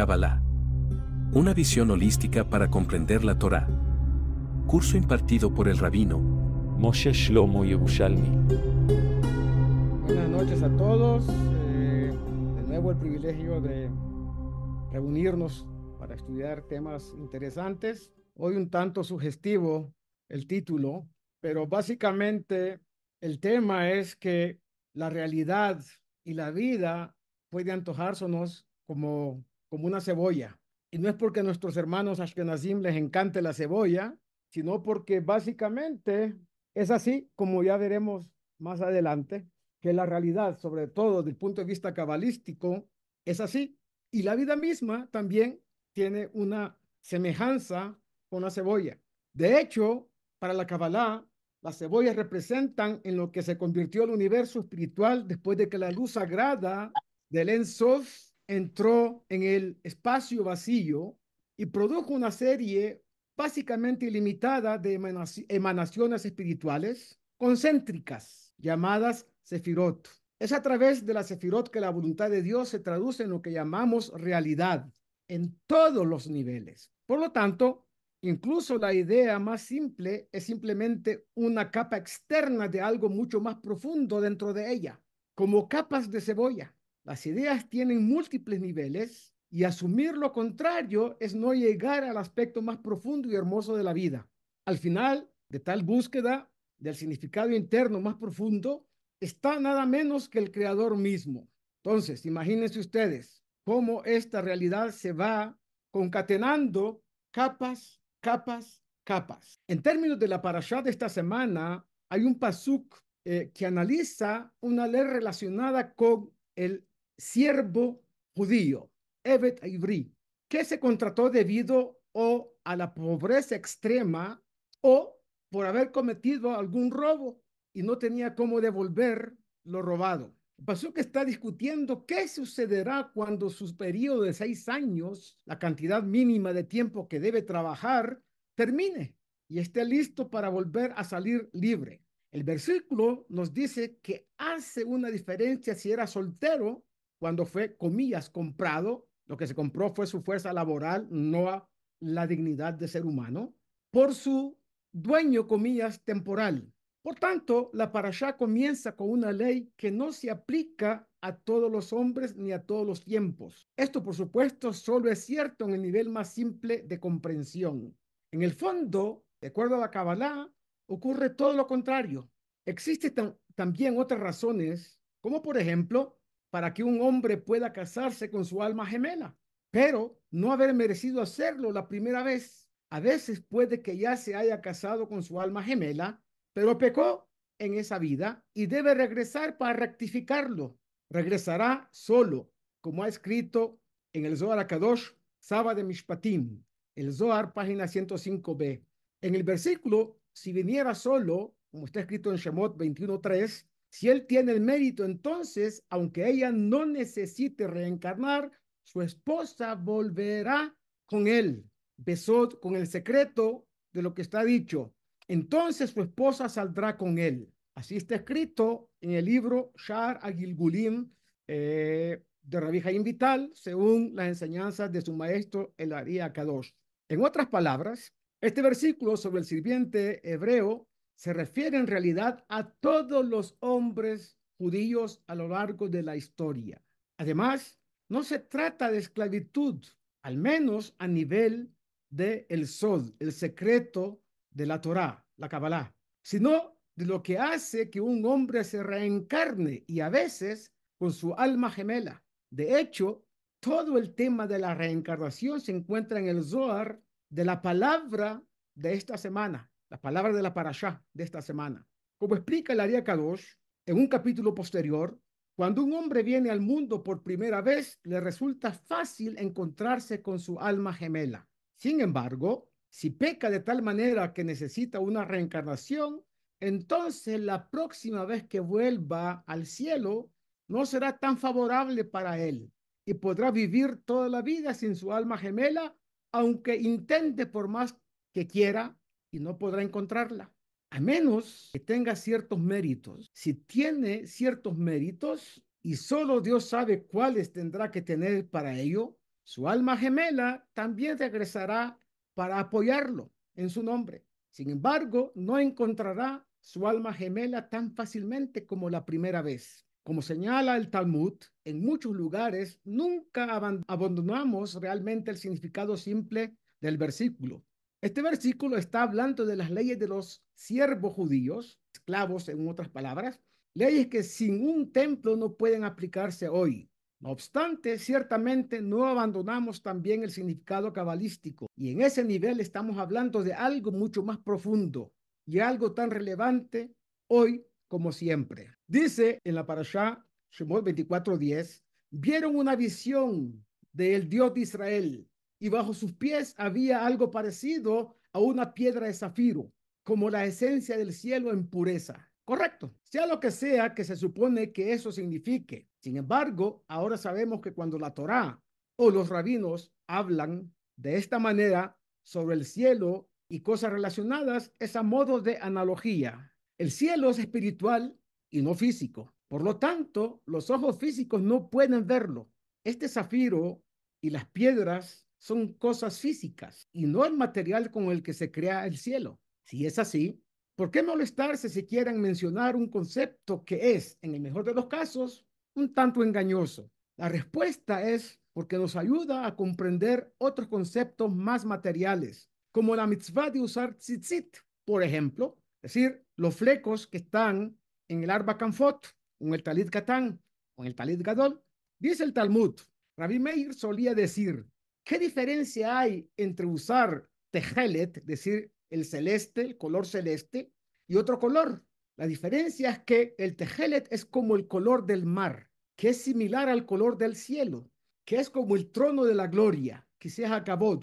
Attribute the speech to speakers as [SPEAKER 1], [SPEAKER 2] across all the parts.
[SPEAKER 1] Kabbalah. Una visión holística para comprender la Torá. Curso impartido por el rabino
[SPEAKER 2] Moshe Shlomo Yerushalmi.
[SPEAKER 3] Buenas noches a todos. Eh, de nuevo el privilegio de reunirnos para estudiar temas interesantes. Hoy un tanto sugestivo el título, pero básicamente el tema es que la realidad y la vida puede antojársenos como, como una cebolla. Y no es porque a nuestros hermanos Ashkenazim les encante la cebolla, sino porque básicamente es así, como ya veremos más adelante, que la realidad, sobre todo desde el punto de vista cabalístico, es así. Y la vida misma también tiene una semejanza con la cebolla. De hecho, para la Kabbalah, las cebollas representan en lo que se convirtió el universo espiritual después de que la luz sagrada del Ensof entró en el espacio vacío y produjo una serie básicamente ilimitada de emanaciones espirituales concéntricas llamadas sefirot. Es a través de la sefirot que la voluntad de Dios se traduce en lo que llamamos realidad en todos los niveles. Por lo tanto, incluso la idea más simple es simplemente una capa externa de algo mucho más profundo dentro de ella, como capas de cebolla. Las ideas tienen múltiples niveles y asumir lo contrario es no llegar al aspecto más profundo y hermoso de la vida. Al final de tal búsqueda del significado interno más profundo está nada menos que el creador mismo. Entonces, imagínense ustedes cómo esta realidad se va concatenando capas, capas, capas. En términos de la parashá de esta semana, hay un pasuk eh, que analiza una ley relacionada con el siervo judío, Evet Ivri, que se contrató debido o a la pobreza extrema o por haber cometido algún robo y no tenía cómo devolver lo robado. Pasó que está discutiendo qué sucederá cuando su periodo de seis años, la cantidad mínima de tiempo que debe trabajar, termine y esté listo para volver a salir libre. El versículo nos dice que hace una diferencia si era soltero cuando fue, comillas, comprado, lo que se compró fue su fuerza laboral, no la dignidad de ser humano, por su dueño, comillas, temporal. Por tanto, la parashá comienza con una ley que no se aplica a todos los hombres ni a todos los tiempos. Esto, por supuesto, solo es cierto en el nivel más simple de comprensión. En el fondo, de acuerdo a la Kabbalah, ocurre todo lo contrario. Existen también otras razones, como por ejemplo, para que un hombre pueda casarse con su alma gemela, pero no haber merecido hacerlo la primera vez. A veces puede que ya se haya casado con su alma gemela, pero pecó en esa vida y debe regresar para rectificarlo. Regresará solo, como ha escrito en el Zohar Akadosh, Saba de Mishpatim, el Zohar, página 105b. En el versículo, si viniera solo, como está escrito en Shemot 21.3, si él tiene el mérito, entonces, aunque ella no necesite reencarnar, su esposa volverá con él. Besó con el secreto de lo que está dicho. Entonces su esposa saldrá con él. Así está escrito en el libro Shar Agilgulim eh, de Rabbi Jaim Vital, según las enseñanzas de su maestro El Aria Kadosh. En otras palabras, este versículo sobre el sirviente hebreo se refiere en realidad a todos los hombres judíos a lo largo de la historia. Además, no se trata de esclavitud, al menos a nivel de el Sod, el secreto de la Torá, la Kabbalah, sino de lo que hace que un hombre se reencarne y a veces con su alma gemela. De hecho, todo el tema de la reencarnación se encuentra en el Zohar de la palabra de esta semana, la palabra de la parashá de esta semana. Como explica el Aria Kadosh en un capítulo posterior, cuando un hombre viene al mundo por primera vez, le resulta fácil encontrarse con su alma gemela. Sin embargo, si peca de tal manera que necesita una reencarnación, entonces la próxima vez que vuelva al cielo no será tan favorable para él y podrá vivir toda la vida sin su alma gemela, aunque intente por más que quiera y no podrá encontrarla, a menos que tenga ciertos méritos. Si tiene ciertos méritos y solo Dios sabe cuáles tendrá que tener para ello, su alma gemela también regresará para apoyarlo en su nombre. Sin embargo, no encontrará su alma gemela tan fácilmente como la primera vez. Como señala el Talmud, en muchos lugares nunca abandonamos realmente el significado simple del versículo. Este versículo está hablando de las leyes de los siervos judíos, esclavos en otras palabras, leyes que sin un templo no pueden aplicarse hoy. No obstante, ciertamente no abandonamos también el significado cabalístico y en ese nivel estamos hablando de algo mucho más profundo y algo tan relevante hoy como siempre. Dice en la parashá Shemot 24:10, vieron una visión del Dios de Israel y bajo sus pies había algo parecido a una piedra de zafiro, como la esencia del cielo en pureza. Correcto, sea lo que sea que se supone que eso signifique. Sin embargo, ahora sabemos que cuando la Torá o los rabinos hablan de esta manera sobre el cielo y cosas relacionadas, es a modo de analogía. El cielo es espiritual y no físico. Por lo tanto, los ojos físicos no pueden verlo. Este zafiro y las piedras son cosas físicas y no el material con el que se crea el cielo. Si es así, ¿por qué molestarse si quieren mencionar un concepto que es, en el mejor de los casos, un tanto engañoso? La respuesta es porque nos ayuda a comprender otros conceptos más materiales, como la mitzvah de usar tzitzit, por ejemplo, es decir, los flecos que están en el arba canfot, en el talit katán, o en el talit gadol. Dice el Talmud, Rabbi Meir solía decir, ¿Qué diferencia hay entre usar tejelet, es decir, el celeste, el color celeste, y otro color? La diferencia es que el tejelet es como el color del mar, que es similar al color del cielo, que es como el trono de la gloria, que se acabó.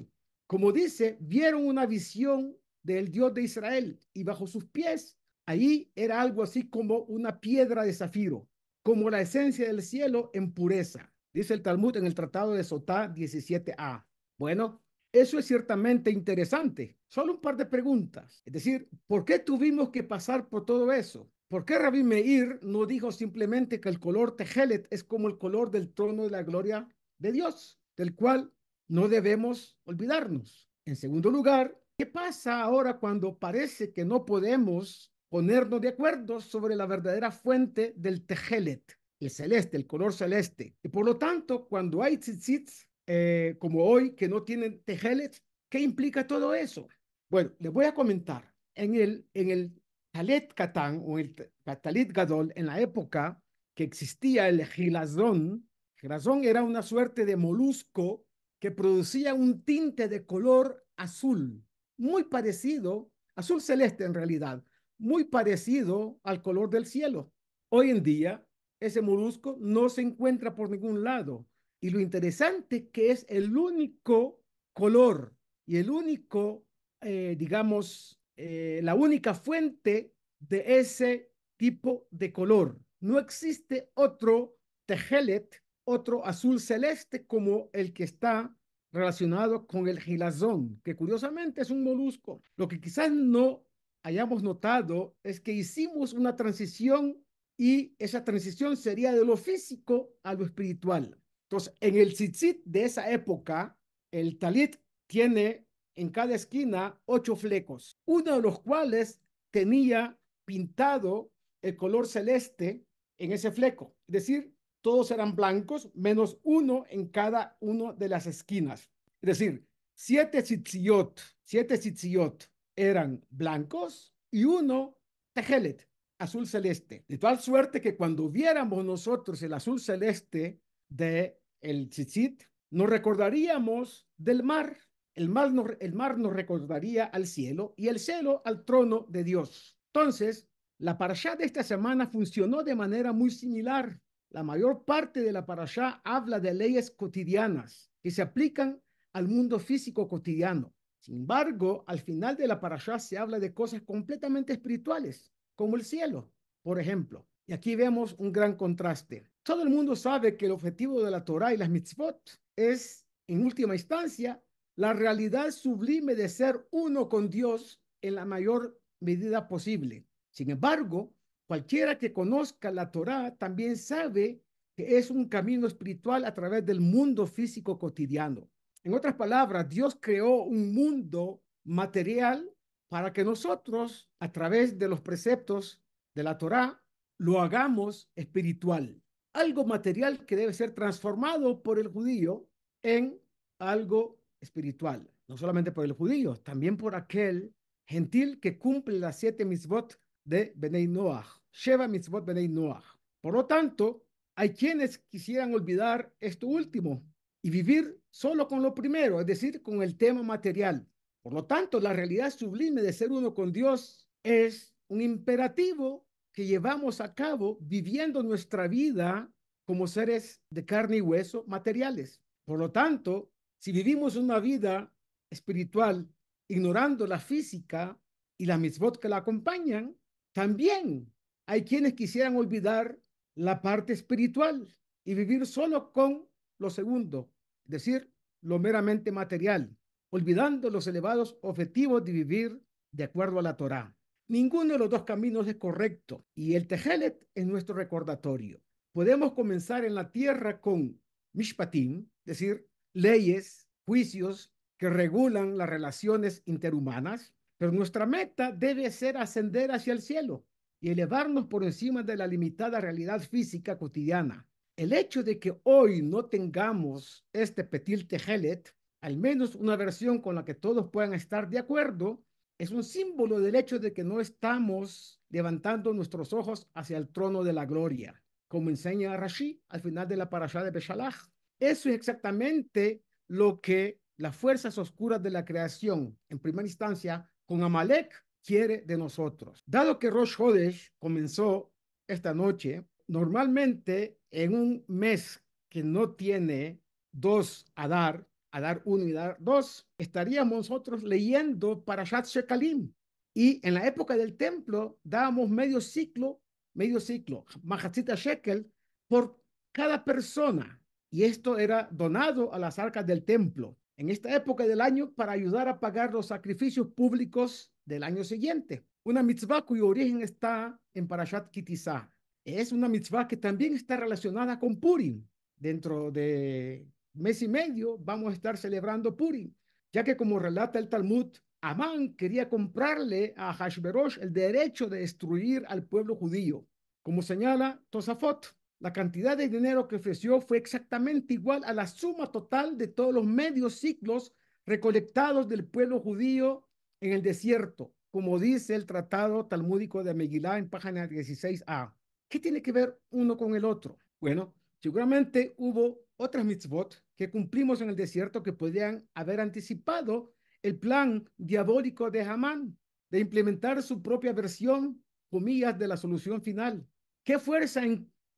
[SPEAKER 3] Como dice, vieron una visión del Dios de Israel y bajo sus pies, ahí era algo así como una piedra de zafiro, como la esencia del cielo en pureza. Dice el Talmud en el Tratado de Sotá 17a. Bueno, eso es ciertamente interesante. Solo un par de preguntas. Es decir, ¿por qué tuvimos que pasar por todo eso? ¿Por qué Rabbi Meir no dijo simplemente que el color tejelet es como el color del trono de la gloria de Dios, del cual no debemos olvidarnos? En segundo lugar, ¿qué pasa ahora cuando parece que no podemos ponernos de acuerdo sobre la verdadera fuente del tejelet? El celeste, el color celeste. Y por lo tanto, cuando hay tzitzits, eh, como hoy, que no tienen tejelet, ¿qué implica todo eso? Bueno, les voy a comentar. En el, en el Talet Katán o el Talit Gadol, en la época que existía el gilazón, gilazón era una suerte de molusco que producía un tinte de color azul, muy parecido, azul celeste en realidad, muy parecido al color del cielo. Hoy en día ese molusco no se encuentra por ningún lado. Y lo interesante que es el único color y el único, eh, digamos, eh, la única fuente de ese tipo de color. No existe otro tejelet, otro azul celeste como el que está relacionado con el gilazón, que curiosamente es un molusco. Lo que quizás no hayamos notado es que hicimos una transición y esa transición sería de lo físico a lo espiritual. Entonces, en el tzitzit de esa época, el talit tiene en cada esquina ocho flecos, uno de los cuales tenía pintado el color celeste en ese fleco. Es decir, todos eran blancos, menos uno en cada una de las esquinas. Es decir, siete tzitziot, siete tzitziot eran blancos y uno tejelet, azul celeste. De tal suerte que cuando viéramos nosotros el azul celeste de el tzitzit, nos recordaríamos del mar. El mar, nos, el mar nos recordaría al cielo y el cielo al trono de Dios. Entonces, la parashá de esta semana funcionó de manera muy similar. La mayor parte de la parashá habla de leyes cotidianas que se aplican al mundo físico cotidiano. Sin embargo, al final de la parashá se habla de cosas completamente espirituales como el cielo, por ejemplo. Y aquí vemos un gran contraste. Todo el mundo sabe que el objetivo de la Torah y las mitzvot es, en última instancia, la realidad sublime de ser uno con Dios en la mayor medida posible. Sin embargo, cualquiera que conozca la Torah también sabe que es un camino espiritual a través del mundo físico cotidiano. En otras palabras, Dios creó un mundo material para que nosotros, a través de los preceptos de la Torá, lo hagamos espiritual. Algo material que debe ser transformado por el judío en algo espiritual. No solamente por el judío, también por aquel gentil que cumple las siete mitzvot de Benei Noach. Sheva mitzvot Benei Noach. Por lo tanto, hay quienes quisieran olvidar esto último y vivir solo con lo primero, es decir, con el tema material. Por lo tanto, la realidad sublime de ser uno con Dios es un imperativo que llevamos a cabo viviendo nuestra vida como seres de carne y hueso materiales. Por lo tanto, si vivimos una vida espiritual ignorando la física y la mitzvot que la acompañan, también hay quienes quisieran olvidar la parte espiritual y vivir solo con lo segundo, es decir, lo meramente material, olvidando los elevados objetivos de vivir de acuerdo a la Torá. Ninguno de los dos caminos es correcto y el Tejelet es nuestro recordatorio. Podemos comenzar en la tierra con Mishpatim, es decir, leyes, juicios que regulan las relaciones interhumanas, pero nuestra meta debe ser ascender hacia el cielo y elevarnos por encima de la limitada realidad física cotidiana. El hecho de que hoy no tengamos este Petil Tejelet, al menos una versión con la que todos puedan estar de acuerdo, es un símbolo del hecho de que no estamos levantando nuestros ojos hacia el trono de la gloria, como enseña Rashi al final de la parashá de Beshalach. Eso es exactamente lo que las fuerzas oscuras de la creación, en primera instancia, con Amalek, quiere de nosotros. Dado que Rosh Hodesh comenzó esta noche, normalmente en un mes que no tiene dos Adar, Adar 1 y Adar 2, estaríamos nosotros leyendo Parashat Shekalim. Y en la época del templo dábamos medio ciclo, medio ciclo, Mahatzita Shekel, por cada persona. Y esto era donado a las arcas del templo en esta época del año para ayudar a pagar los sacrificios públicos del año siguiente. Una mitzvah cuyo origen está en Parashat Kitizá. Es una mitzvah que también está relacionada con Purim. Dentro de mes y medio vamos a estar celebrando Purim, ya que como relata el Talmud, Amán quería comprarle a Hashverosh el derecho de destruir al pueblo judío. Como señala Tosafot, la cantidad de dinero que ofreció fue exactamente igual a la suma total de todos los medios ciclos recolectados del pueblo judío en el desierto, como dice el tratado talmúdico de Megilá en página 16a. ¿Qué tiene que ver uno con el otro? Bueno, seguramente hubo otras mitzvot que cumplimos en el desierto que podían haber anticipado el plan diabólico de Hamán de implementar su propia versión, comillas, de la solución final. ¿Qué fuerza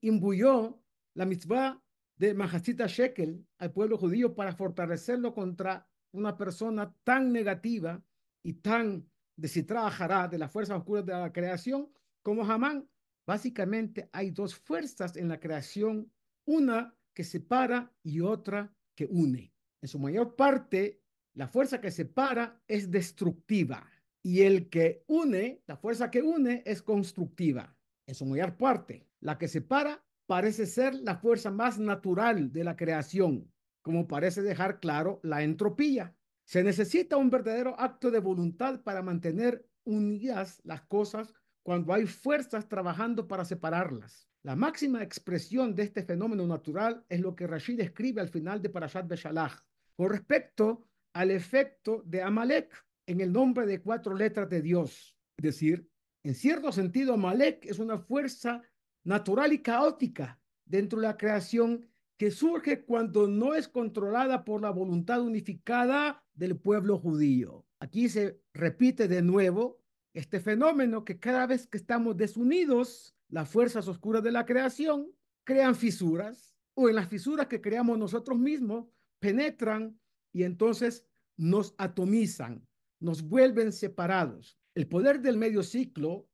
[SPEAKER 3] imbuyó la mitzvah de Mahasita Shekel al pueblo judío para fortalecerlo contra una persona tan negativa y tan desitrada de las fuerzas oscuras de la creación como Hamán. Básicamente hay dos fuerzas en la creación, una que separa y otra que une. En su mayor parte, la fuerza que separa es destructiva y el que une, la fuerza que une es constructiva. En su mayor parte, la que separa parece ser la fuerza más natural de la creación, como parece dejar claro la entropía. Se necesita un verdadero acto de voluntad para mantener unidas las cosas cuando hay fuerzas trabajando para separarlas. La máxima expresión de este fenómeno natural es lo que Rashid escribe al final de Parashat Beshalach con respecto al efecto de Amalek en el nombre de cuatro letras de Dios. Es decir, en cierto sentido, Amalek es una fuerza natural y caótica dentro de la creación que surge cuando no es controlada por la voluntad unificada del pueblo judío. Aquí se repite de nuevo este fenómeno que cada vez que estamos desunidos, las fuerzas oscuras de la creación crean fisuras o en las fisuras que creamos nosotros mismos penetran y entonces nos atomizan, nos vuelven separados. El poder del medio ciclo,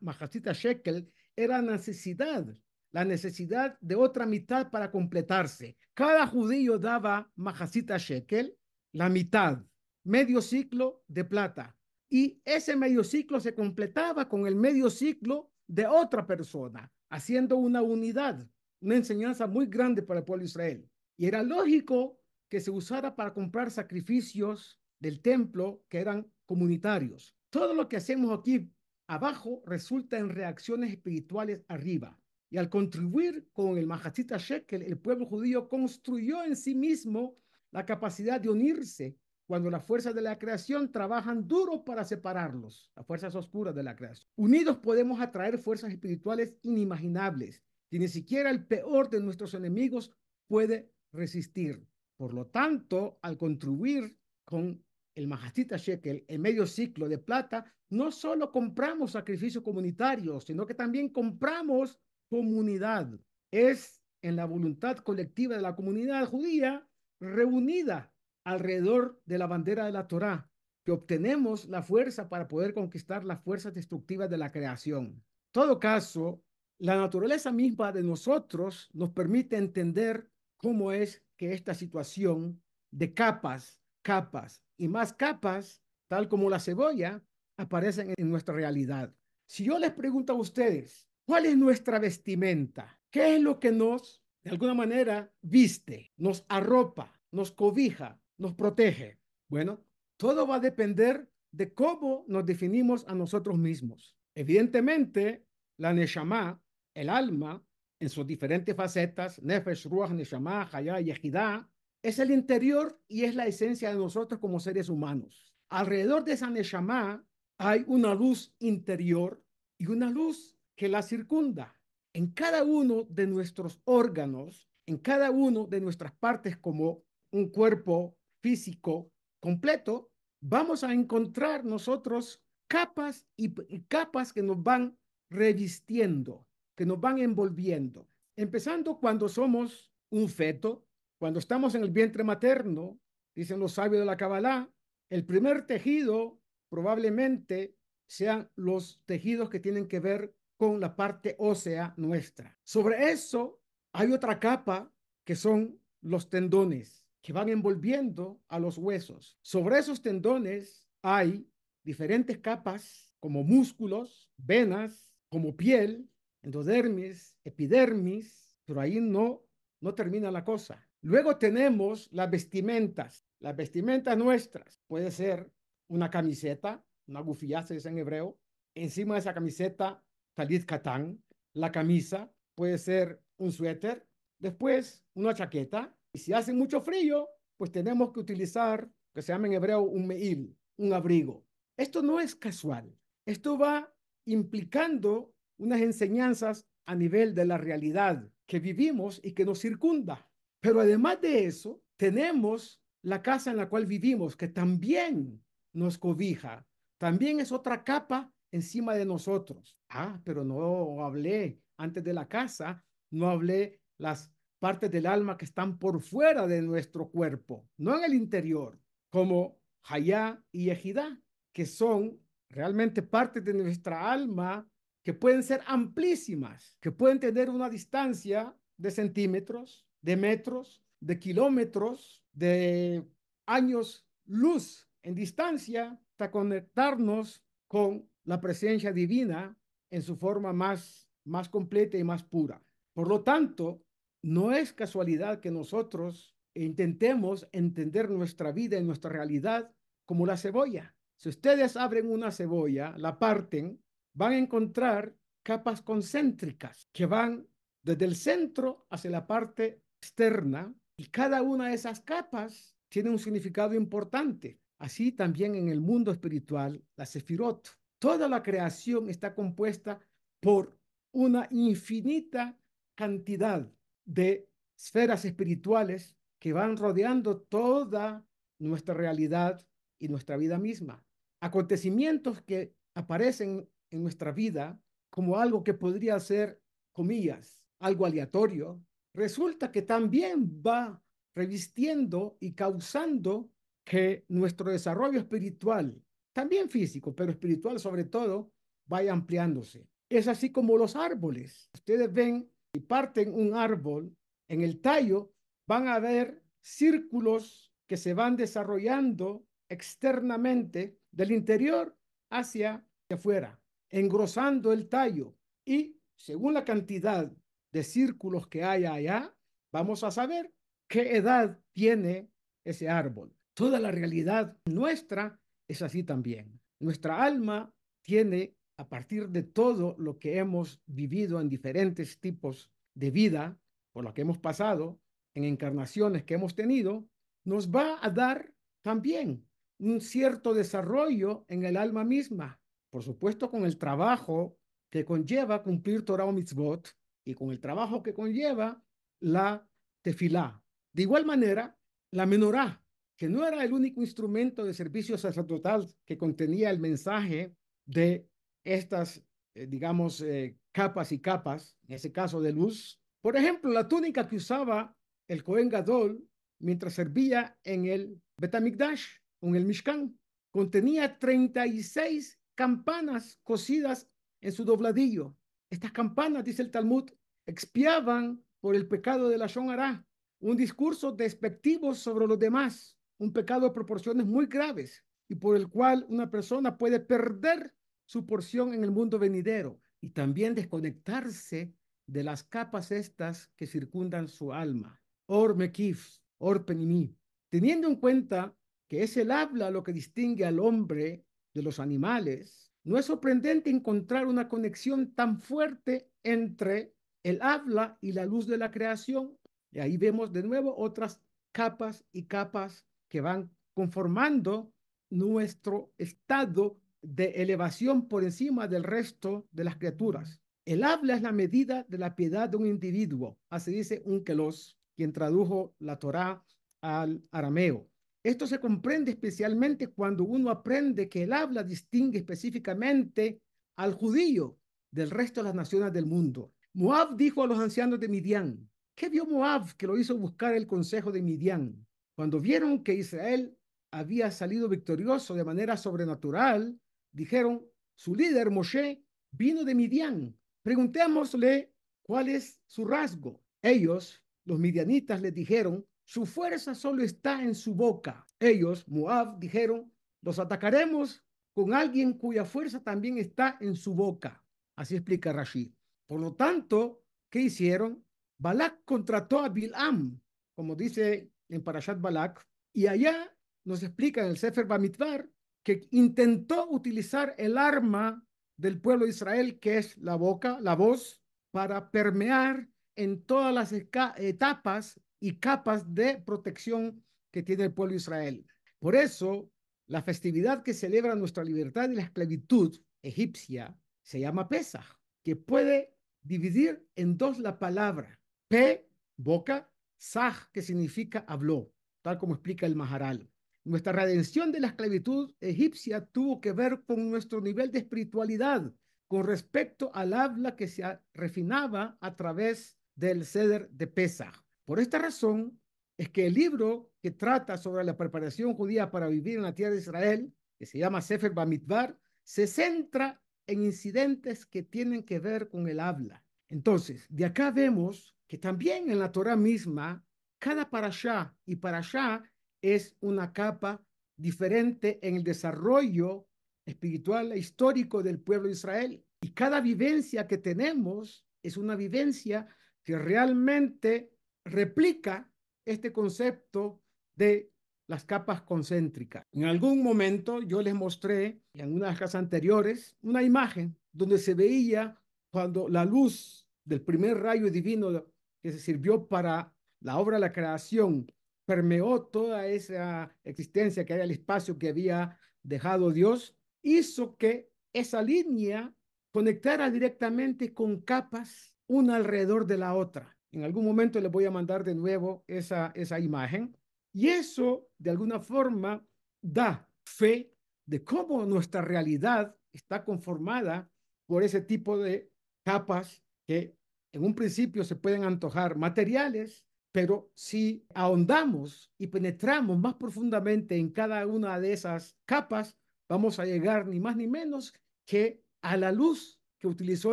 [SPEAKER 3] Mahasita Shekel, era necesidad, la necesidad de otra mitad para completarse. Cada judío daba majacita shekel, la mitad, medio ciclo de plata. Y ese medio ciclo se completaba con el medio ciclo de otra persona, haciendo una unidad, una enseñanza muy grande para el pueblo de Israel. Y era lógico que se usara para comprar sacrificios del templo que eran comunitarios. Todo lo que hacemos aquí abajo resulta en reacciones espirituales arriba. Y al contribuir con el Mahachita Shekel, el pueblo judío construyó en sí mismo la capacidad de unirse cuando las fuerzas de la creación trabajan duro para separarlos, las fuerzas oscuras de la creación. Unidos podemos atraer fuerzas espirituales inimaginables que ni siquiera el peor de nuestros enemigos puede resistir. Por lo tanto, al contribuir con el Mahastita Shekel, el medio ciclo de plata, no solo compramos sacrificios comunitarios, sino que también compramos comunidad. Es en la voluntad colectiva de la comunidad judía reunida alrededor de la bandera de la Torá que obtenemos la fuerza para poder conquistar las fuerzas destructivas de la creación. En todo caso, la naturaleza misma de nosotros nos permite entender cómo es que esta situación de capas, capas y más capas, tal como la cebolla, aparecen en nuestra realidad. Si yo les pregunto a ustedes, ¿cuál es nuestra vestimenta? ¿Qué es lo que nos, de alguna manera, viste, nos arropa, nos cobija, nos protege? Bueno, todo va a depender de cómo nos definimos a nosotros mismos. Evidentemente, la Neshama, el alma, en sus diferentes facetas, Nefesh, Ruach, Neshama, Hayah y Ejidá, es el interior y es la esencia de nosotros como seres humanos. Alrededor de esa Neshama hay una luz interior y una luz que la circunda. En cada uno de nuestros órganos, en cada uno de nuestras partes como un cuerpo físico completo, vamos a encontrar nosotros capas y, capas que nos van revistiendo, que nos van envolviendo. Empezando cuando somos un feto, cuando estamos en el vientre materno, dicen los sabios de la Kabbalah, el primer tejido probablemente sean los tejidos que tienen que ver con la parte ósea nuestra. Sobre eso hay otra capa que son los tendones que van envolviendo a los huesos. Sobre esos tendones hay diferentes capas como músculos, venas, como piel, endodermis, epidermis, pero ahí no no termina la cosa. Luego tenemos las vestimentas. Las vestimentas nuestras puede ser una camiseta, una gufía, se dice en hebreo. Encima de esa camiseta, talit katán. La camisa puede ser un suéter. Después, una chaqueta. Y si hace mucho frío, pues tenemos que utilizar, que se llama en hebreo, un meil, un abrigo. Esto no es casual. Esto va implicando unas enseñanzas a nivel de la realidad que vivimos y que nos circunda. Pero además de eso, tenemos la casa en la cual vivimos, que también nos cobija, también es otra capa encima de nosotros. Ah, pero no hablé antes de la casa, no hablé las partes del alma que están por fuera de nuestro cuerpo, no en el interior, como Hayá y Ejidá, que son realmente partes de nuestra alma que pueden ser amplísimas, que pueden tener una distancia de centímetros, de metros, de kilómetros, de años luz en distancia, hasta conectarnos con la presencia divina en su forma más, más completa y más pura. Por lo tanto, no es casualidad que nosotros intentemos entender nuestra vida y nuestra realidad como la cebolla. Si ustedes abren una cebolla, la parten, van a encontrar capas concéntricas que van desde el centro hacia la parte externa y cada una de esas capas tiene un significado importante. Así también en el mundo espiritual, la Sefirot. Toda la creación está compuesta por una infinita cantidad de esferas espirituales que van rodeando toda nuestra realidad y nuestra vida misma. Acontecimientos que aparecen en nuestra vida como algo que podría ser, comillas, algo aleatorio, resulta que también va revistiendo y causando que nuestro desarrollo espiritual, también físico, pero espiritual sobre todo, vaya ampliándose. Es así como los árboles. Ustedes ven y parten un árbol, en el tallo van a ver círculos que se van desarrollando externamente del interior hacia afuera engrosando el tallo y según la cantidad de círculos que hay allá, vamos a saber qué edad tiene ese árbol. Toda la realidad nuestra es así también. Nuestra alma tiene, a partir de todo lo que hemos vivido en diferentes tipos de vida, por lo que hemos pasado, en encarnaciones que hemos tenido, nos va a dar también un cierto desarrollo en el alma misma. Por supuesto, con el trabajo que conlleva cumplir Torah o mitzvot y con el trabajo que conlleva la tefilá. De igual manera, la menorá, que no era el único instrumento de servicio sacerdotal que contenía el mensaje de estas, eh, digamos, eh, capas y capas, en ese caso de luz. Por ejemplo, la túnica que usaba el Cohen Gadol mientras servía en el Betamikdash, en el Mishkan, contenía 36 campanas cosidas en su dobladillo. Estas campanas, dice el Talmud, expiaban por el pecado de la Shonara, un discurso despectivo sobre los demás, un pecado de proporciones muy graves y por el cual una persona puede perder su porción en el mundo venidero y también desconectarse de las capas estas que circundan su alma. Or Mekif, Or Penimi. Teniendo en cuenta que es el habla lo que distingue al hombre de los animales, no es sorprendente encontrar una conexión tan fuerte entre el habla y la luz de la creación. Y ahí vemos de nuevo otras capas y capas que van conformando nuestro estado de elevación por encima del resto de las criaturas. El habla es la medida de la piedad de un individuo, así dice un Kelos, quien tradujo la Torá al arameo. Esto se comprende especialmente cuando uno aprende que el habla distingue específicamente al judío del resto de las naciones del mundo. Moab dijo a los ancianos de Midian, ¿qué vio Moab que lo hizo buscar el consejo de Midian? Cuando vieron que Israel había salido victorioso de manera sobrenatural, dijeron, su líder Moshe vino de Midian. Preguntémosle cuál es su rasgo. Ellos, los midianitas, le dijeron, su fuerza solo está en su boca. Ellos, Moab, dijeron, los atacaremos con alguien cuya fuerza también está en su boca. Así explica Rashid. Por lo tanto, ¿qué hicieron? Balak contrató a Bilam, como dice en Parashat Balak, y allá nos explica en el Sefer Bamidbar que intentó utilizar el arma del pueblo de Israel, que es la boca, la voz, para permear en todas las etapas y capas de protección que tiene el pueblo de Israel. Por eso, la festividad que celebra nuestra libertad y la esclavitud egipcia se llama Pesach, que puede dividir en dos la palabra P, boca, Saj, que significa habló, tal como explica el Maharal. Nuestra redención de la esclavitud egipcia tuvo que ver con nuestro nivel de espiritualidad con respecto al habla que se refinaba a través del ceder de Pesach. Por esta razón es que el libro que trata sobre la preparación judía para vivir en la tierra de Israel, que se llama Sefer Bamidbar, se centra en incidentes que tienen que ver con el habla. Entonces, de acá vemos que también en la Torah misma, cada parashá y parashá es una capa diferente en el desarrollo espiritual e histórico del pueblo de Israel. Y cada vivencia que tenemos es una vivencia que realmente replica este concepto de las capas concéntricas. En algún momento yo les mostré en una de las casas anteriores una imagen donde se veía cuando la luz del primer rayo divino que se sirvió para la obra de la creación permeó toda esa existencia que hay el espacio que había dejado Dios, hizo que esa línea conectara directamente con capas una alrededor de la otra. En algún momento les voy a mandar de nuevo esa, esa imagen. Y eso, de alguna forma, da fe de cómo nuestra realidad está conformada por ese tipo de capas que en un principio se pueden antojar materiales, pero si ahondamos y penetramos más profundamente en cada una de esas capas, vamos a llegar ni más ni menos que a la luz que utilizó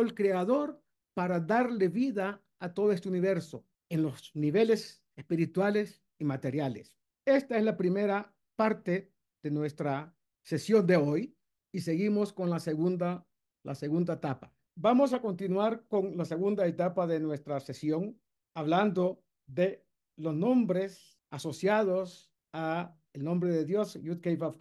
[SPEAKER 3] el Creador para darle vida a todo este universo en los niveles espirituales y materiales. Esta es la primera parte de nuestra sesión de hoy y seguimos con la segunda, la segunda etapa. vamos a continuar con la segunda etapa de nuestra sesión, hablando de los nombres asociados a el nombre de Dios, Yud Kei Vav.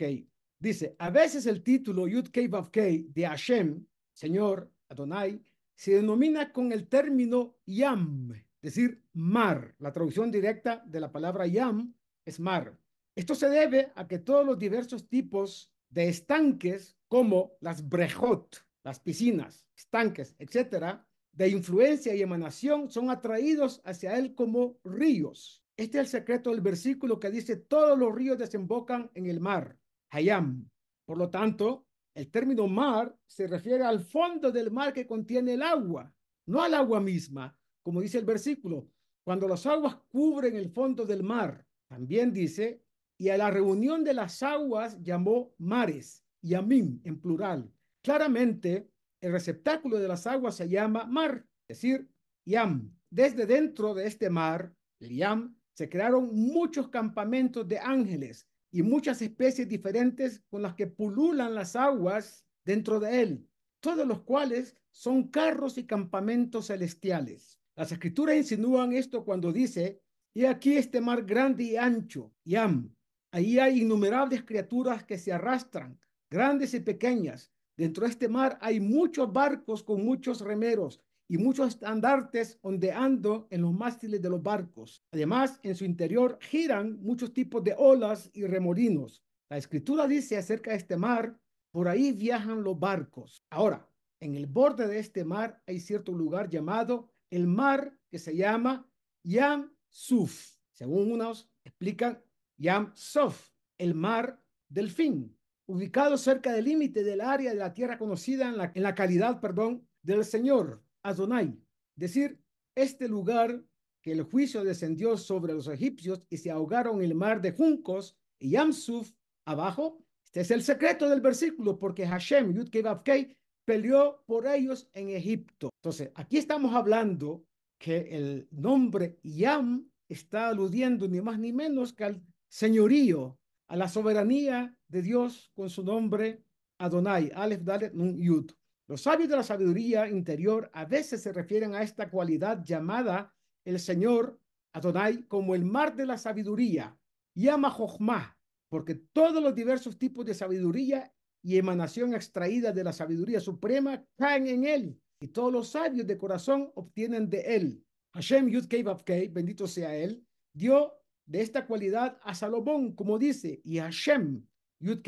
[SPEAKER 3] Dice, a veces el título Yud Kei Vav de Hashem, Señor, Adonai, se denomina con el término Yam, es decir, mar. La traducción directa de la palabra Yam es mar. Esto se debe a que todos los diversos tipos de estanques, como las brejot, las piscinas, estanques, etcétera, de influencia y emanación, son atraídos hacia él como ríos. Este es el secreto del versículo que dice, todos los ríos desembocan en el mar, Hayam. Por lo tanto, el término mar se refiere al fondo del mar que contiene el agua, no al agua misma, como dice el versículo, cuando las aguas cubren el fondo del mar. También dice, y a la reunión de las aguas llamó mares, yamim en plural. Claramente, el receptáculo de las aguas se llama mar, es decir, yam. Desde dentro de este mar, el yam, se crearon muchos campamentos de ángeles y muchas especies diferentes con las que pululan las aguas dentro de él, todos los cuales son carros y campamentos celestiales. Las escrituras insinúan esto cuando dice, y aquí este mar grande y ancho, Yam. Ahí hay innumerables criaturas que se arrastran, grandes y pequeñas. Dentro de este mar hay muchos barcos con muchos remeros y muchos estandartes ondeando en los mástiles de los barcos. Además, en su interior giran muchos tipos de olas y remolinos. La escritura dice acerca de este mar, por ahí viajan los barcos. Ahora, en el borde de este mar hay cierto lugar llamado el mar que se llama Yam Suf. Según unos explican Yam Sof, el mar del fin, ubicado cerca del límite del área de la tierra conocida en la, en la calidad, perdón, del Señor. Adonai, decir, este lugar que el juicio descendió sobre los egipcios y se ahogaron en el mar de juncos y Yamsuf abajo. Este es el secreto del versículo, porque Hashem, Yud Kei peleó por ellos en Egipto. Entonces, aquí estamos hablando que el nombre Yam está aludiendo ni más ni menos que al señorío, a la soberanía de Dios con su nombre Adonai, Aleph Dalet Nun Yud. Los sabios de la sabiduría interior a veces se refieren a esta cualidad llamada el Señor Adonai como el mar de la sabiduría, llama Jochma, porque todos los diversos tipos de sabiduría y emanación extraída de la sabiduría suprema caen en él, y todos los sabios de corazón obtienen de él. Hashem Yud Kei bendito sea él, dio de esta cualidad a Salomón, como dice, y Hashem Yud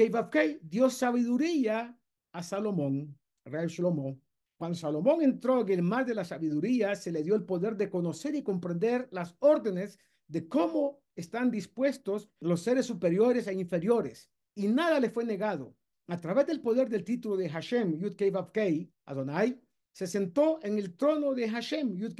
[SPEAKER 3] dio sabiduría a Salomón. Rey Shlomo. Cuando Salomón entró en el mar de la sabiduría, se le dio el poder de conocer y comprender las órdenes de cómo están dispuestos los seres superiores e inferiores, y nada le fue negado. A través del poder del título de Hashem, Yud Adonai, se sentó en el trono de Hashem, Yud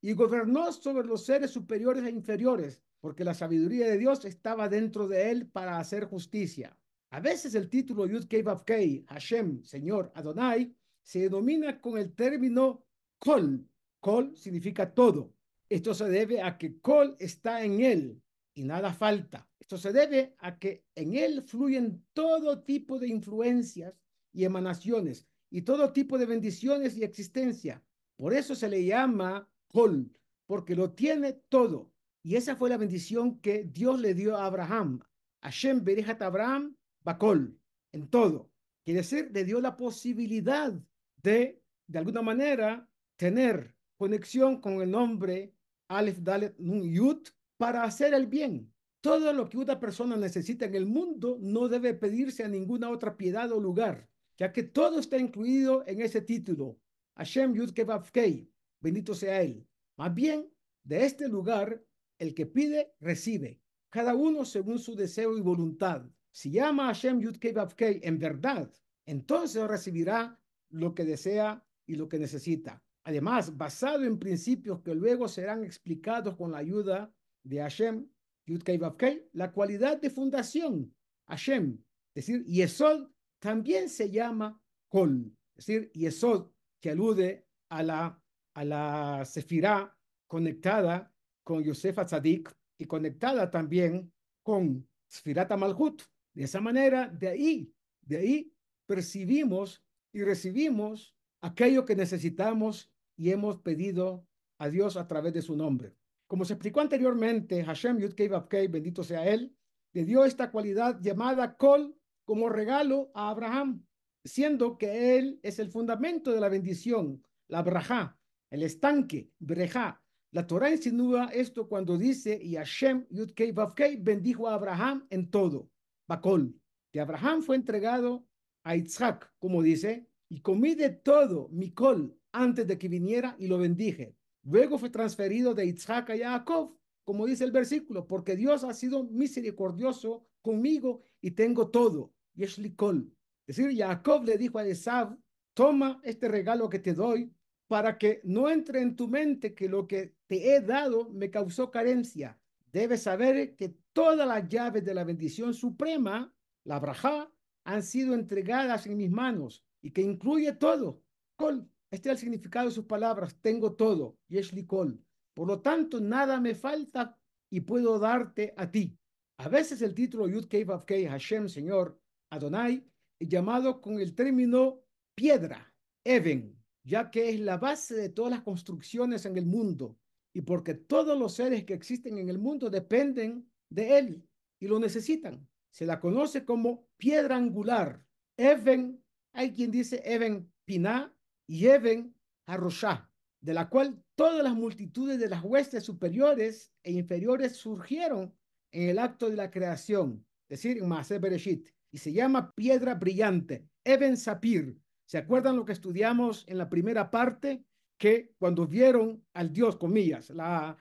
[SPEAKER 3] y gobernó sobre los seres superiores e inferiores, porque la sabiduría de Dios estaba dentro de él para hacer justicia. A veces el título Yud Kei Hashem, Señor, Adonai, se denomina con el término Kol. Kol significa todo. Esto se debe a que Kol está en él y nada falta. Esto se debe a que en él fluyen todo tipo de influencias y emanaciones y todo tipo de bendiciones y existencia. Por eso se le llama Kol, porque lo tiene todo. Y esa fue la bendición que Dios le dio a Abraham. Hashem Berejat Abraham Bacol, en todo. Quiere decir, le dio la posibilidad de, de alguna manera, tener conexión con el nombre Aleph Dalet Nun Yud para hacer el bien. Todo lo que una persona necesita en el mundo no debe pedirse a ninguna otra piedad o lugar, ya que todo está incluido en ese título. Hashem Yud Kei, bendito sea Él. Más bien, de este lugar, el que pide, recibe, cada uno según su deseo y voluntad. Si llama a Hashem Yud Kei en verdad, entonces recibirá lo que desea y lo que necesita. Además, basado en principios que luego serán explicados con la ayuda de Hashem Yud Kei la cualidad de fundación, Hashem, es decir, Yesod también se llama Kol, es decir, Yesod, que alude a la, a la Sefirah conectada con Yosef Atzadik y conectada también con Sfirat Malhut, de esa manera, de ahí, de ahí percibimos y recibimos aquello que necesitamos y hemos pedido a Dios a través de su nombre. Como se explicó anteriormente, Hashem Yud bendito sea él, le dio esta cualidad llamada Kol como regalo a Abraham, siendo que él es el fundamento de la bendición, la braja, el estanque, breja. La Torah insinúa esto cuando dice, y Hashem Yud bendijo a Abraham en todo, Bakol, que Abraham fue entregado a Isaac, como dice, y comí de todo mi col antes de que viniera y lo bendije. Luego fue transferido de Isaac a Jacob, como dice el versículo, porque Dios ha sido misericordioso conmigo y tengo todo. Yeshlikol. Es decir, Jacob le dijo a Esav, toma este regalo que te doy para que no entre en tu mente que lo que te he dado me causó carencia. Debes saber que todas las llaves de la bendición suprema, la braja, han sido entregadas en mis manos y que incluye todo. Kol, este es el significado de sus palabras, tengo todo, Yeshli Kol. Por lo tanto, nada me falta y puedo darte a ti. A veces el título Yud Kei Vav Hashem, Señor, Adonai, es llamado con el término piedra, Even, ya que es la base de todas las construcciones en el mundo y porque todos los seres que existen en el mundo dependen de él y lo necesitan. Se la conoce como piedra angular. Even, hay quien dice Even Piná y Even Aroshá, de la cual todas las multitudes de las huestes superiores e inferiores surgieron en el acto de la creación, es decir, en Maase Bereshit, y se llama piedra brillante, Eben Sapir. ¿Se acuerdan lo que estudiamos en la primera parte? Que cuando vieron al Dios, comillas, la,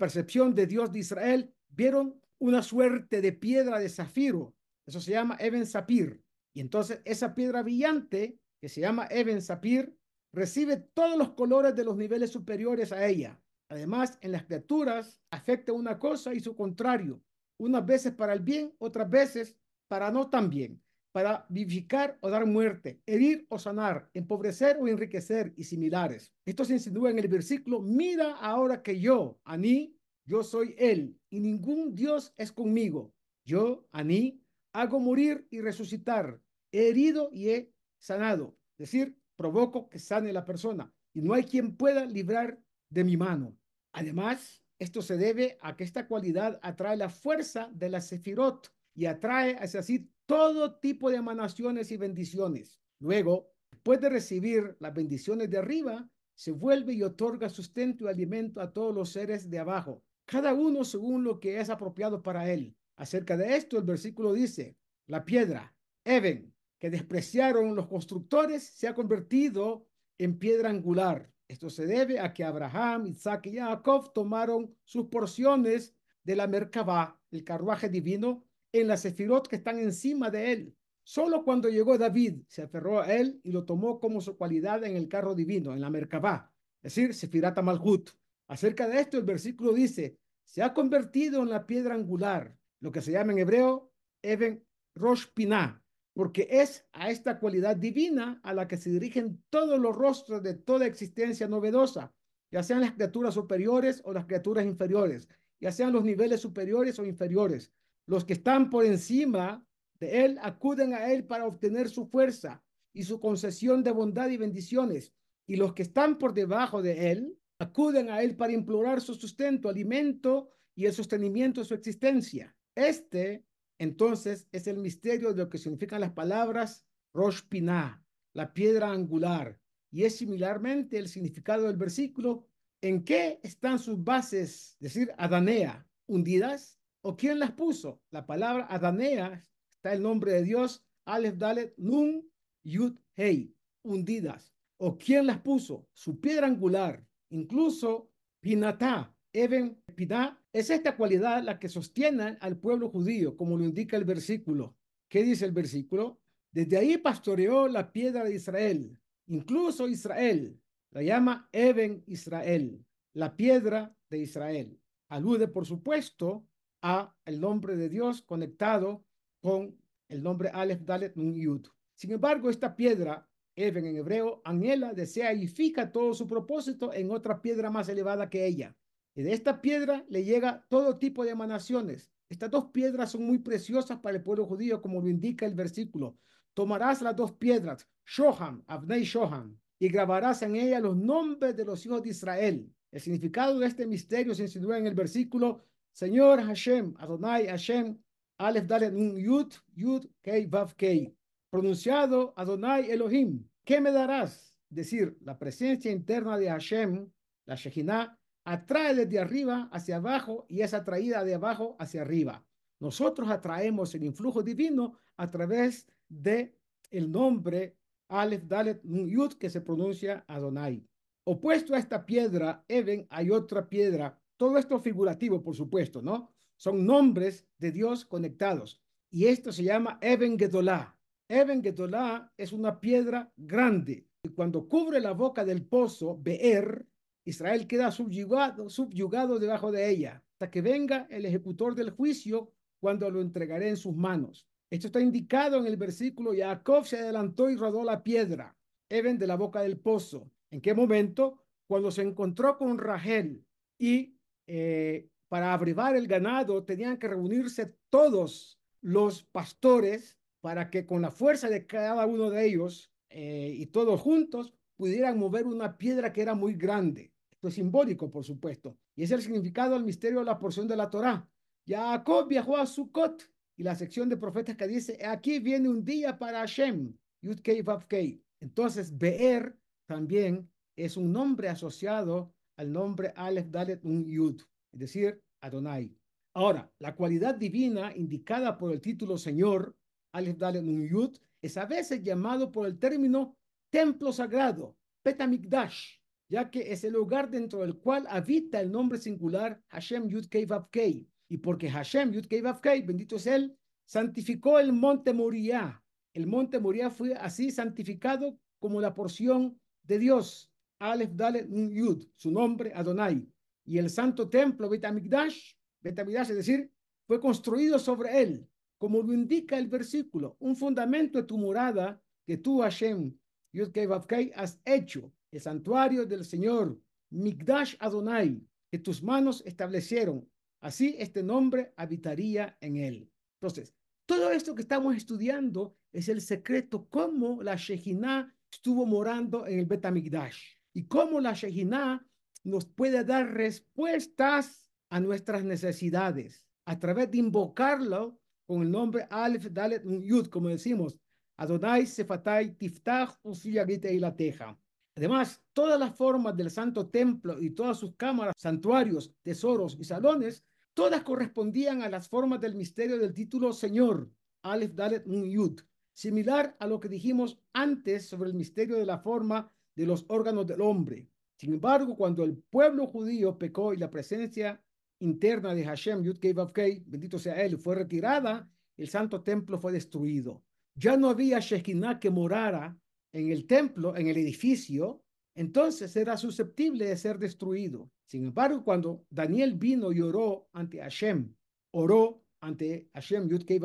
[SPEAKER 3] percepción de Dios de Israel, vieron una suerte de piedra de zafiro. Eso se llama Eben Sapir. Y entonces esa piedra brillante, que se llama Eben Sapir, recibe todos los colores de los niveles superiores a ella. Además, en las criaturas afecta una cosa y su contrario, unas veces para el bien, otras veces para no tan bien, para vivificar o dar muerte, herir o sanar, empobrecer o enriquecer y similares. Esto se insinúa en el versículo, mira ahora que yo, Aní, yo soy Él, y ningún Dios es conmigo. Yo, Aní, hago morir y resucitar, he herido y he sanado. Es decir, provoco que sane la persona y no hay quien pueda librar de mi mano. Además, esto se debe a que esta cualidad atrae la fuerza de la sefirot y atrae hacia sí todo tipo de emanaciones y bendiciones. Luego, después de recibir las bendiciones de arriba, se vuelve y otorga sustento y alimento a todos los seres de abajo, cada uno según lo que es apropiado para él. Acerca de esto, el versículo dice, la piedra, Even, que despreciaron los constructores se ha convertido en piedra angular. Esto se debe a que Abraham, Isaac y Jacob tomaron sus porciones de la Merkabah, el carruaje divino, en las sefirot que están encima de él. Solo cuando llegó David se aferró a él y lo tomó como su cualidad en el carro divino, en la Merkabah, es decir, Sefirata Malhut. Acerca de esto, el versículo dice, se ha convertido en la piedra angular, lo que se llama en hebreo Even Rosh Pinah, porque es a esta cualidad divina a la que se dirigen todos los rostros de toda existencia novedosa, ya sean las criaturas superiores o las criaturas inferiores, ya sean los niveles superiores o inferiores. Los que están por encima de él acuden a él para obtener su fuerza y su concesión de bondad y bendiciones, y los que están por debajo de él acuden a él para implorar su sustento, alimento y el sostenimiento de su existencia. Este entonces es el misterio de lo que significan las palabras Rosh Pinah, la piedra angular, y es similarmente el significado del versículo. ¿En qué están sus bases? Es decir, Adanea, hundidas, o quién las puso? La palabra Adanea está el nombre de Dios, Aleph Dalet Nun Yud Hei, hundidas. ¿O quién las puso? Su piedra angular, incluso Pinatá, Eben Pinah es esta cualidad la que sostiene al pueblo judío, como lo indica el versículo. ¿Qué dice el versículo? Desde ahí pastoreó la piedra de Israel. Incluso Israel la llama Eben Israel, la piedra de Israel. Alude, por supuesto, a el nombre de Dios conectado con el nombre Aleph Dalet Nun Yud. Sin embargo, esta piedra, Eben en hebreo, anhela, desea y fija todo su propósito en otra piedra más elevada que ella. Y de esta piedra le llega todo tipo de emanaciones. Estas dos piedras son muy preciosas para el pueblo judío, como lo indica el versículo. Tomarás las dos piedras, Shoham, Abnei Shoham, y grabarás en ella los nombres de los hijos de Israel. El significado de este misterio se insinúa en el versículo Señor Hashem, Adonai Hashem, Aleph Dalet Nun Yud, Yud Kei Vav Kei, pronunciado Adonai Elohim. ¿Qué me darás? Decir, la presencia interna de Hashem, la Shejinah, atrae desde arriba hacia abajo y es atraída de abajo hacia arriba. Nosotros atraemos el influjo divino a través de el nombre Aleph Dalet Nun Yud que se pronuncia Adonai. Opuesto a esta piedra, Eben, hay otra piedra. Todo esto figurativo, por supuesto, ¿no? Son nombres de Dios conectados. Y esto se llama Eben Gedolá. Eben Gedolá es una piedra grande. Y cuando cubre la boca del pozo, Beer, Israel queda subyugado, subyugado debajo de ella, hasta que venga el ejecutor del juicio cuando lo entregaré en sus manos. Esto está indicado en el versículo, Jacob se adelantó y rodó la piedra, Eben de la boca del pozo. ¿En qué momento? Cuando se encontró con Rachel y eh, para abrivar el ganado tenían que reunirse todos los pastores para que con la fuerza de cada uno de ellos eh, y todos juntos pudieran mover una piedra que era muy grande. Esto es simbólico, por supuesto. Y es el significado del misterio de la porción de la Torá. Jacob viajó a Sukkot y la sección de profetas que dice, aquí viene un día para Hashem, Yud Kei Vav Kei. Entonces, Be'er también es un nombre asociado al nombre Aleph Dalet Un Yud, es decir, Adonai. Ahora, la cualidad divina indicada por el título Señor, Aleph Dalet Un Yud, es a veces llamado por el término templo sagrado, Petamikdash, ya que es el lugar dentro del cual habita el nombre singular Hashem Yud Kei Kei. Y porque Hashem Yud Kei Kei, bendito es él, santificó el monte Moriah. El monte Moriah fue así santificado como la porción de Dios, Aleph Dalet Yud, su nombre Adonai, y el santo templo Betamigdash, Betamigdash, es decir, fue construido sobre él, como lo indica el versículo, un fundamento de tu morada que tú, Hashem, Yud Kei has hecho, el santuario del Señor, Migdash Adonai, que tus manos establecieron. Así este nombre habitaría en él. Entonces, todo esto que estamos estudiando es el secreto, cómo la Shejinah estuvo morando en el Betamigdash y cómo la Shejinah nos puede dar respuestas a nuestras necesidades a través de invocarlo con el nombre Alef Dalet Yud, como decimos, Adonai Sefatai Tiftach y la Teja. Además, todas las formas del Santo Templo y todas sus cámaras, santuarios, tesoros y salones, todas correspondían a las formas del misterio del título Señor, Alef Dalet Yud similar a lo que dijimos antes sobre el misterio de la forma de los órganos del hombre. Sin embargo, cuando el pueblo judío pecó y la presencia interna de Hashem, Yud Kei bendito sea él, fue retirada, el santo templo fue destruido. Ya no había Shekinah que morara en el templo, en el edificio, entonces era susceptible de ser destruido. Sin embargo, cuando Daniel vino y oró ante Hashem, oró ante Hashem Yud Kei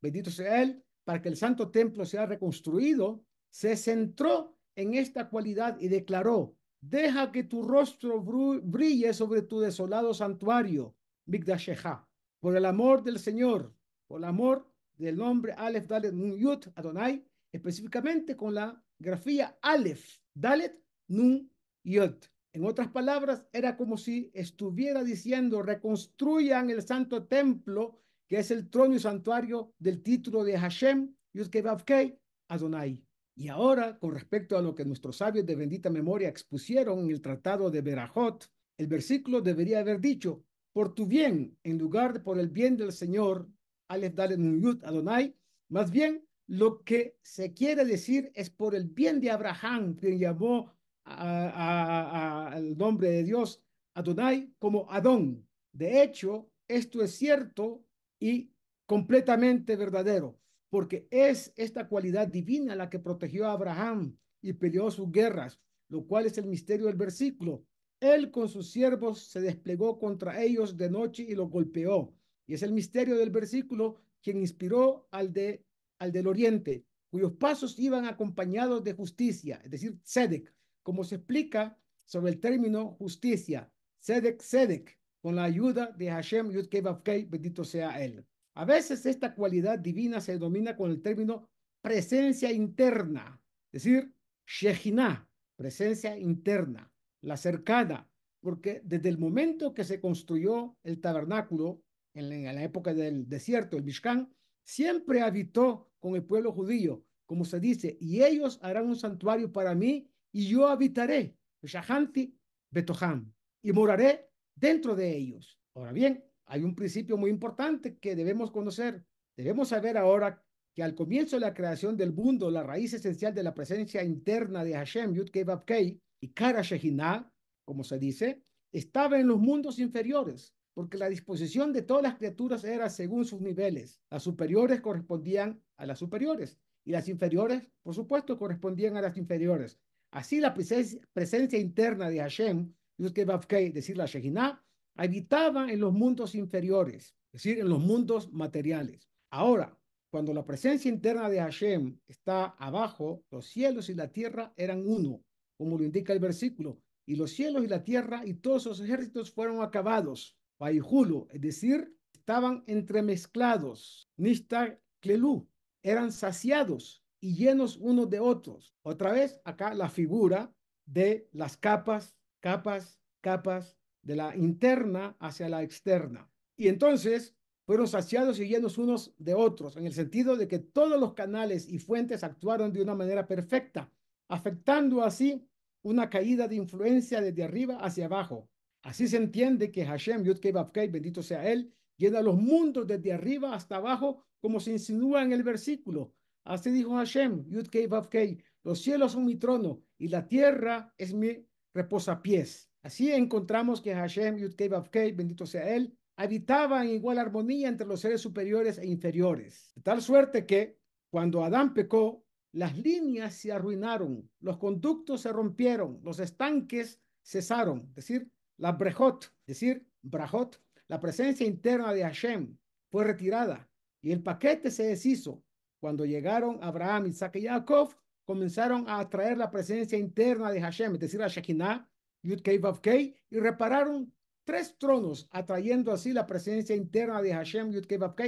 [SPEAKER 3] bendito sea él, para que el santo templo sea reconstruido, se centró en esta cualidad y declaró, deja que tu rostro brille sobre tu desolado santuario, Migdashecha, por el amor del Señor, por el amor del nombre Aleph Dalet Nun Yud Adonai, específicamente con la grafía Aleph Dalet Nun Yud. En otras palabras, era como si estuviera diciendo, reconstruyan el santo templo que es el trono y santuario del título de Hashem, Yudkei Adonai. Y ahora, con respecto a lo que nuestros sabios de bendita memoria expusieron en el tratado de Berajot, el versículo debería haber dicho, por tu bien, en lugar de por el bien del Señor, Aleph Dalet Adonai, más bien lo que se quiere decir es por el bien de Abraham, quien llamó al nombre de Dios Adonai como Adón. De hecho, esto es cierto y completamente verdadero, porque es esta cualidad divina la que protegió a Abraham y peleó sus guerras, lo cual es el misterio del versículo. Él con sus siervos se desplegó contra ellos de noche y los golpeó. Y es el misterio del versículo quien inspiró al, de, al del oriente, cuyos pasos iban acompañados de justicia, es decir, Sedek, como se explica sobre el término justicia, Sedek, Sedek, con la ayuda de Hashem Yud bendito sea Él. A veces esta cualidad divina se denomina con el término presencia interna, es decir, Shejinah, presencia interna, la cercana, porque desde el momento que se construyó el tabernáculo, en la época del desierto, el Mishkan, siempre habitó con el pueblo judío, como se dice, y ellos harán un santuario para mí y yo habitaré, Shahanti Betoham, y moraré dentro de ellos. Ahora bien, hay un principio muy importante que debemos conocer. Debemos saber ahora que al comienzo de la creación del mundo, la raíz esencial de la presencia interna de Hashem, Yud Kei y Kara Shehinah, como se dice, estaba en los mundos inferiores, porque la disposición de todas las criaturas era según sus niveles. Las superiores correspondían a las superiores y las inferiores, por supuesto, correspondían a las inferiores. Así la presencia, interna de Hashem, es decir, la Shekinah, habitaba en los mundos inferiores, es decir, en los mundos materiales. Ahora, cuando la presencia interna de Hashem está abajo, los cielos y la tierra eran uno, como lo indica el versículo, y los cielos y la tierra y todos sus ejércitos fueron acabados. Julo, es decir, estaban entremezclados. Nista Klelu, eran saciados y llenos unos de otros. Otra vez, acá la figura de las capas, capas, capas, de la interna hacia la externa. Y entonces fueron saciados y llenos unos de otros, en el sentido de que todos los canales y fuentes actuaron de una manera perfecta, afectando así una caída de influencia desde arriba hacia abajo. Así se entiende que Hashem, Yud bendito sea él, llena los mundos desde arriba hasta abajo, como se insinúa en el versículo. Así dijo Hashem, Yud los cielos son mi trono y la tierra es mi reposapiés. Así encontramos que Hashem, Yud bendito sea él, habitaba en igual armonía entre los seres superiores e inferiores. De tal suerte que cuando Adán pecó, las líneas se arruinaron, los conductos se rompieron, los estanques cesaron, es decir, la brejot, es decir, brajot, la presencia interna de Hashem fue retirada y el paquete se deshizo. Cuando llegaron Abraham, Isaac y Jacob, comenzaron a atraer la presencia interna de Hashem, es decir, la Shekinah, Y repararon tres tronos, atrayendo así la presencia interna de Hashem, Yud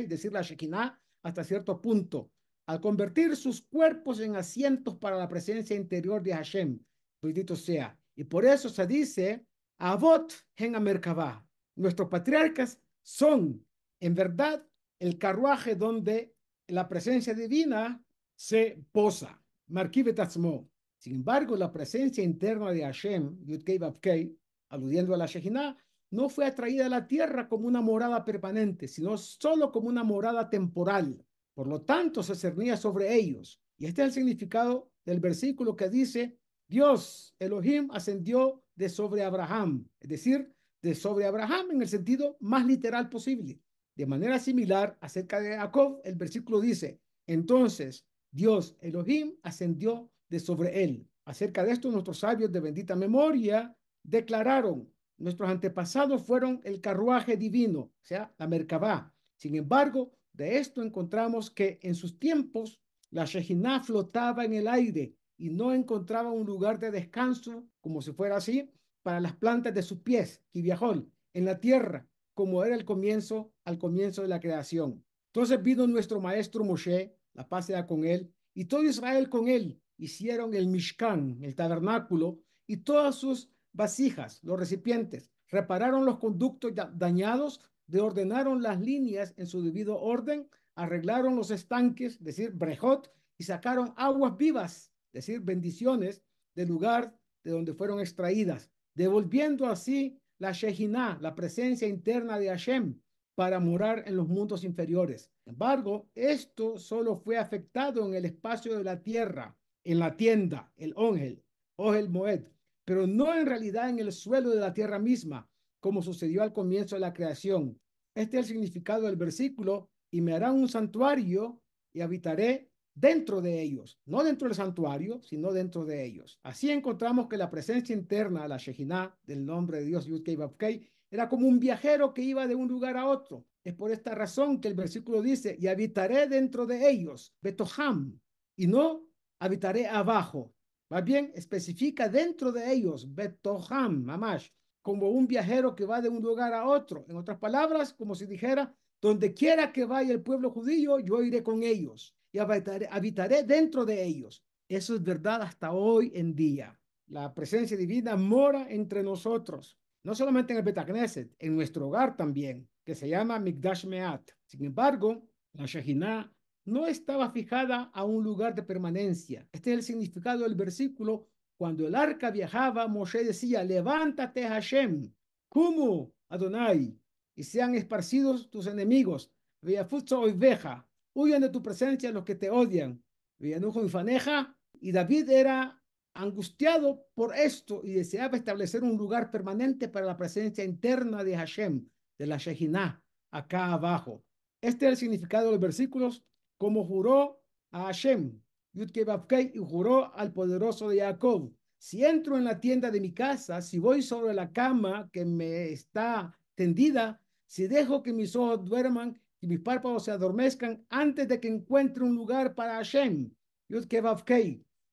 [SPEAKER 3] decir, la Shekinah, hasta cierto punto. Al convertir sus cuerpos en asientos para la presencia interior de Hashem, bendito sea. Y por eso se dice, Avot en Merkabah. Nuestros patriarcas son, en verdad, el carruaje donde la presencia divina se posa. Markibetasmo. Sin embargo, la presencia interna de Hashem, Yudkei Bavkei, aludiendo a la Shekinah, no fue atraída a la tierra como una morada permanente, sino solo como una morada temporal. Por lo tanto, se cernía sobre ellos. Y este es el significado del versículo que dice, Dios, Elohim, ascendió de sobre Abraham, es decir, de sobre Abraham en el sentido más literal posible. De manera similar, acerca de Jacob, el versículo dice, entonces Dios, Elohim, ascendió de sobre él. Acerca de esto, nuestros sabios de bendita memoria declararon, nuestros antepasados fueron el carruaje divino, o sea, la Merkabah. Sin embargo, de esto encontramos que en sus tiempos la Shekinah flotaba en el aire y no encontraba un lugar de descanso, como si fuera así, para las plantas de sus pies, viajó en la tierra, como era el comienzo, al comienzo de la creación. Entonces vino nuestro maestro Moshe, la paz sea con él, y todo Israel con él, hicieron el Mishkan, el tabernáculo, y todas sus vasijas, los recipientes, repararon los conductos dañados, deordenaron las líneas en su debido orden, arreglaron los estanques, es decir, brejot, y sacaron aguas vivas, es decir, bendiciones del lugar de donde fueron extraídas, devolviendo así la Shekinah, la presencia interna de Hashem, para morar en los mundos inferiores. Sin embargo, esto solo fue afectado en el espacio de la tierra, en la tienda, el Ongel, el Moed, pero no en realidad en el suelo de la tierra misma, como sucedió al comienzo de la creación. Este es el significado del versículo, y me harán un santuario y habitaré dentro de ellos, no dentro del santuario, sino dentro de ellos. Así encontramos que la presencia interna, la Shekinah, del nombre de Dios Yud Kei era como un viajero que iba de un lugar a otro. Es por esta razón que el versículo dice, y habitaré dentro de ellos, Betoham, y no habitaré abajo. Más bien, especifica dentro de ellos, Betoham, Mamash, como un viajero que va de un lugar a otro. En otras palabras, como si dijera, donde quiera que vaya el pueblo judío, yo iré con ellos y habitaré, dentro de ellos. Eso es verdad hasta hoy en día. La presencia divina mora entre nosotros, no solamente en el Betagneset, en nuestro hogar también, que se llama Mikdash Meat. Sin embargo, la Shekinah no estaba fijada a un lugar de permanencia. Este es el significado del versículo. Cuando el arca viajaba, Moshe decía, levántate Hashem, como Adonai, y sean esparcidos tus enemigos. veja, huyan de tu presencia los que te odian. Y David era angustiado por esto y deseaba establecer un lugar permanente para la presencia interna de Hashem, de la Shekinah, acá abajo. Este es el significado de los versículos, como juró a Hashem, y juró al poderoso de Jacob. Si entro en la tienda de mi casa, si voy sobre la cama que me está tendida, si dejo que mis ojos duerman y mis párpados se adormezcan antes de que encuentre un lugar para Hashem,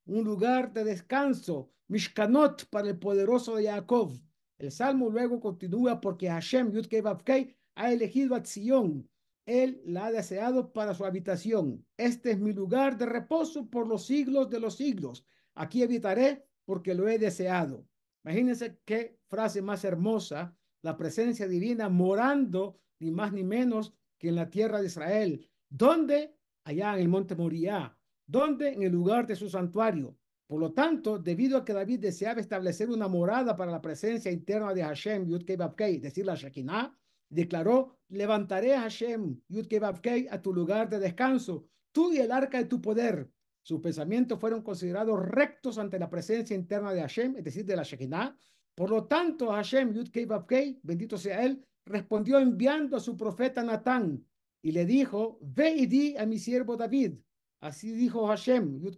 [SPEAKER 3] un lugar de descanso, Mishkanot para el poderoso de Jacob. El salmo luego continúa porque Hashem ha elegido a Sion. Él la ha deseado para su habitación. Este es mi lugar de reposo por los siglos de los siglos. Aquí habitaré porque lo he deseado. Imagínense qué frase más hermosa, la presencia divina morando ni más ni menos que en la tierra de Israel. ¿Dónde? Allá en el monte Moriah. ¿Dónde? En el lugar de su santuario. Por lo tanto, debido a que David deseaba establecer una morada para la presencia interna de Hashem, Yud es decir, la Shekinah, declaró, levantaré a Hashem, Yud a tu lugar de descanso, tú y el arca de tu poder. Sus pensamientos fueron considerados rectos ante la presencia interna de Hashem, es decir, de la Shekinah. Por lo tanto, Hashem, Yud bendito sea él, respondió enviando a su profeta Natán y le dijo, ve y di a mi siervo David. Así dijo Hashem, Yud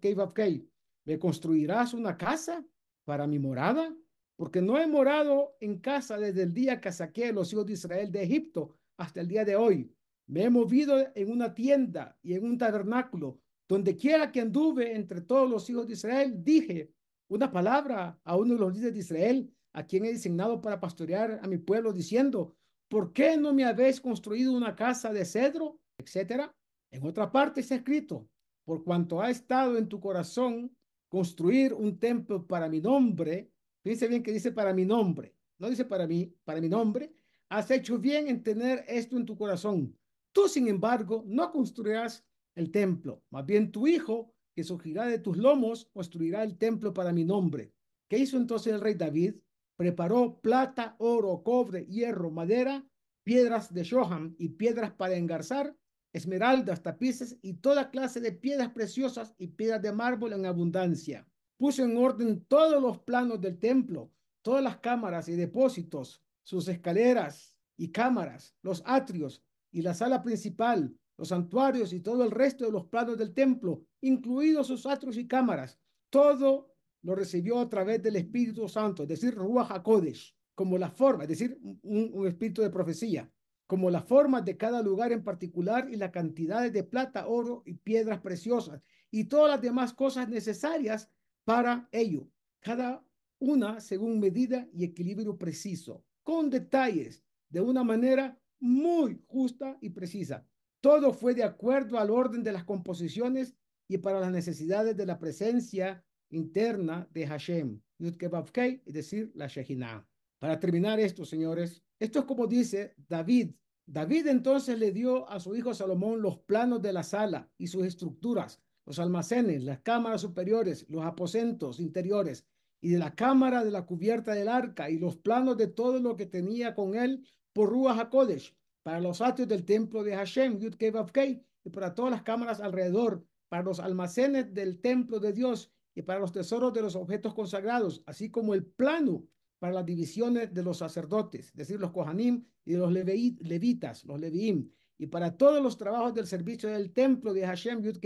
[SPEAKER 3] ¿me construirás una casa para mi morada? Porque no he morado en casa desde el día que saqué a los hijos de Israel de Egipto hasta el día de hoy. Me he movido en una tienda y en un tabernáculo. Donde quiera que anduve entre todos los hijos de Israel, dije una palabra a uno de los líderes de Israel, a quien he designado para pastorear a mi pueblo, diciendo, ¿por qué no me habéis construido una casa de cedro? Etcétera. En otra parte está escrito, por cuanto ha estado en tu corazón construir un templo para mi nombre, fíjense bien que dice para mi nombre, no dice para mí, para mi nombre, has hecho bien en tener esto en tu corazón. Tú, sin embargo, no construirás el templo, más bien tu hijo, que surgirá de tus lomos, construirá el templo para mi nombre. ¿Qué hizo entonces el rey David? Preparó plata, oro, cobre, hierro, madera, piedras de Shoham y piedras para engarzar esmeraldas, tapices y toda clase de piedras preciosas y piedras de mármol en abundancia. Puso en orden todos los planos del templo, todas las cámaras y depósitos, sus escaleras y cámaras, los atrios y la sala principal, los santuarios y todo el resto de los planos del templo, incluidos sus atrios y cámaras. Todo lo recibió a través del Espíritu Santo, es decir, Ruach HaKodesh, como la forma, es decir, un espíritu de profecía como las formas de cada lugar en particular y las cantidades de plata, oro y piedras preciosas y todas las demás cosas necesarias para ello, cada una según medida y equilibrio preciso, con detalles, de una manera muy justa y precisa. Todo fue de acuerdo al orden de las composiciones y para las necesidades de la presencia interna de Hashem, es decir, la Shekinah. Para terminar esto, señores, esto es como dice David. David entonces le dio a su hijo Salomón los planos de la sala y sus estructuras, los almacenes, las cámaras superiores, los aposentos interiores y de la cámara de la cubierta del arca y los planos de todo lo que tenía con él por Ruach HaKodesh para los atrios del templo de Hashem, Yud y para todas las cámaras alrededor, para los almacenes del templo de Dios y para los tesoros de los objetos consagrados, así como el plano para las divisiones de los sacerdotes, es decir, los Kohanim y los levitas, los Leviim, y para todos los trabajos del servicio del templo de Hashem Yud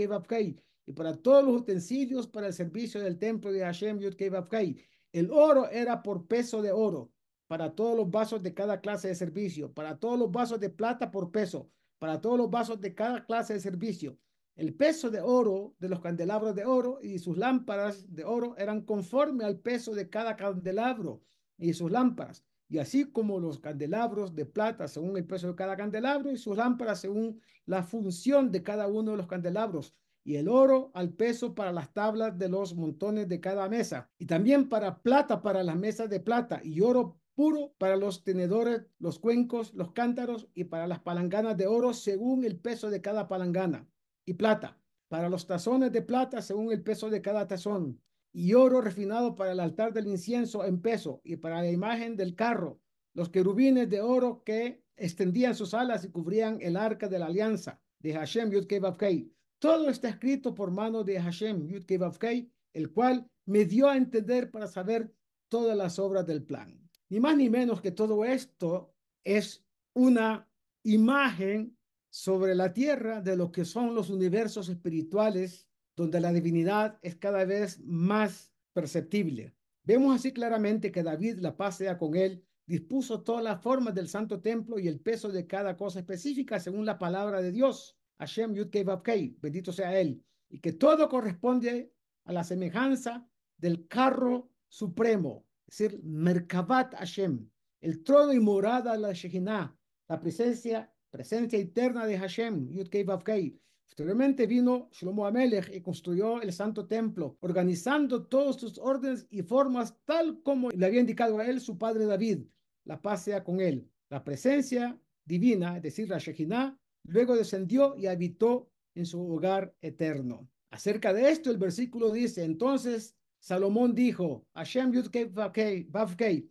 [SPEAKER 3] y para todos los utensilios para el servicio del templo de Hashem Yud El oro era por peso de oro, para todos los vasos de cada clase de servicio, para todos los vasos de plata por peso, para todos los vasos de cada clase de servicio. El peso de oro de los candelabros de oro y sus lámparas de oro eran conforme al peso de cada candelabro y sus lámparas, y así como los candelabros de plata según el peso de cada candelabro y sus lámparas según la función de cada uno de los candelabros. Y el oro al peso para las tablas de los montones de cada mesa, y también para plata para las mesas de plata, y oro puro para los tenedores, los cuencos, los cántaros, y para las palanganas de oro según el peso de cada palangana, y plata para los tazones de plata según el peso de cada tazón, y oro refinado para el altar del incienso en peso, y para la imagen del carro, los querubines de oro que extendían sus alas y cubrían el arca de la alianza de Hashem Yud Todo está escrito por mano de Hashem Yud el cual me dio a entender para saber todas las obras del plan. Ni más ni menos que todo esto es una imagen sobre la tierra de lo que son los universos espirituales donde la divinidad es cada vez más perceptible. Vemos así claramente que David, la paz sea con él, dispuso todas las formas del santo templo y el peso de cada cosa específica según la palabra de Dios. Hashem Yud bendito sea él, y que todo corresponde a la semejanza del carro supremo, es decir, Merkabat Hashem, el trono y morada de la Shekhinah, la presencia, presencia eterna de Hashem, Yud Posteriormente vino Shlomo Amelech y construyó el santo templo, organizando todos sus órdenes y formas tal como le había indicado a él su padre David. La paz sea con él. La presencia divina, es decir, la Shekhinah, luego descendió y habitó en su hogar eterno. Acerca de esto, el versículo dice, entonces Salomón dijo, Hashem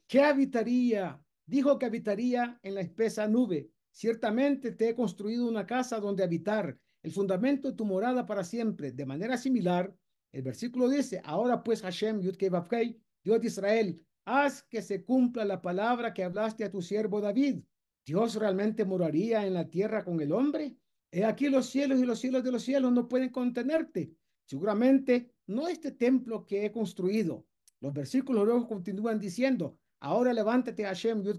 [SPEAKER 3] ¿qué habitaría? Dijo que habitaría en la espesa nube. Ciertamente te he construido una casa donde habitar el fundamento de tu morada para siempre. De manera similar, el versículo dice, ahora pues Hashem, Yud Dios de Israel, haz que se cumpla la palabra que hablaste a tu siervo David. ¿Dios realmente moraría en la tierra con el hombre? He aquí los cielos y los cielos de los cielos no pueden contenerte. Seguramente no este templo que he construido. Los versículos luego continúan diciendo, ahora levántate Hashem, Yud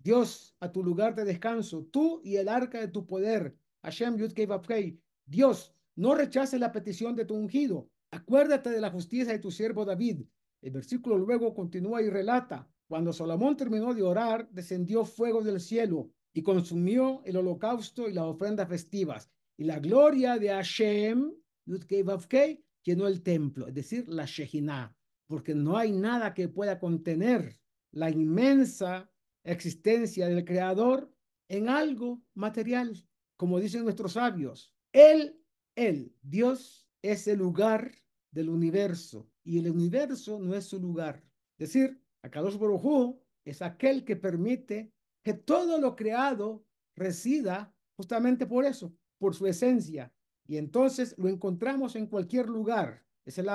[SPEAKER 3] Dios, a tu lugar de descanso, tú y el arca de tu poder, Hashem Yud Dios, no rechaces la petición de tu ungido. Acuérdate de la justicia de tu siervo David. El versículo luego continúa y relata, cuando Salomón terminó de orar, descendió fuego del cielo y consumió el holocausto y las ofrendas festivas. Y la gloria de Hashem, llenó el templo, es decir, la Shejinah, porque no hay nada que pueda contener la inmensa existencia del Creador en algo material como dicen nuestros sabios, Él, Él, Dios es el lugar del universo y el universo no es su lugar. Es decir, Akadosh Baruj es aquel que permite que todo lo creado resida justamente por eso, por su esencia. Y entonces lo encontramos en cualquier lugar. Ese es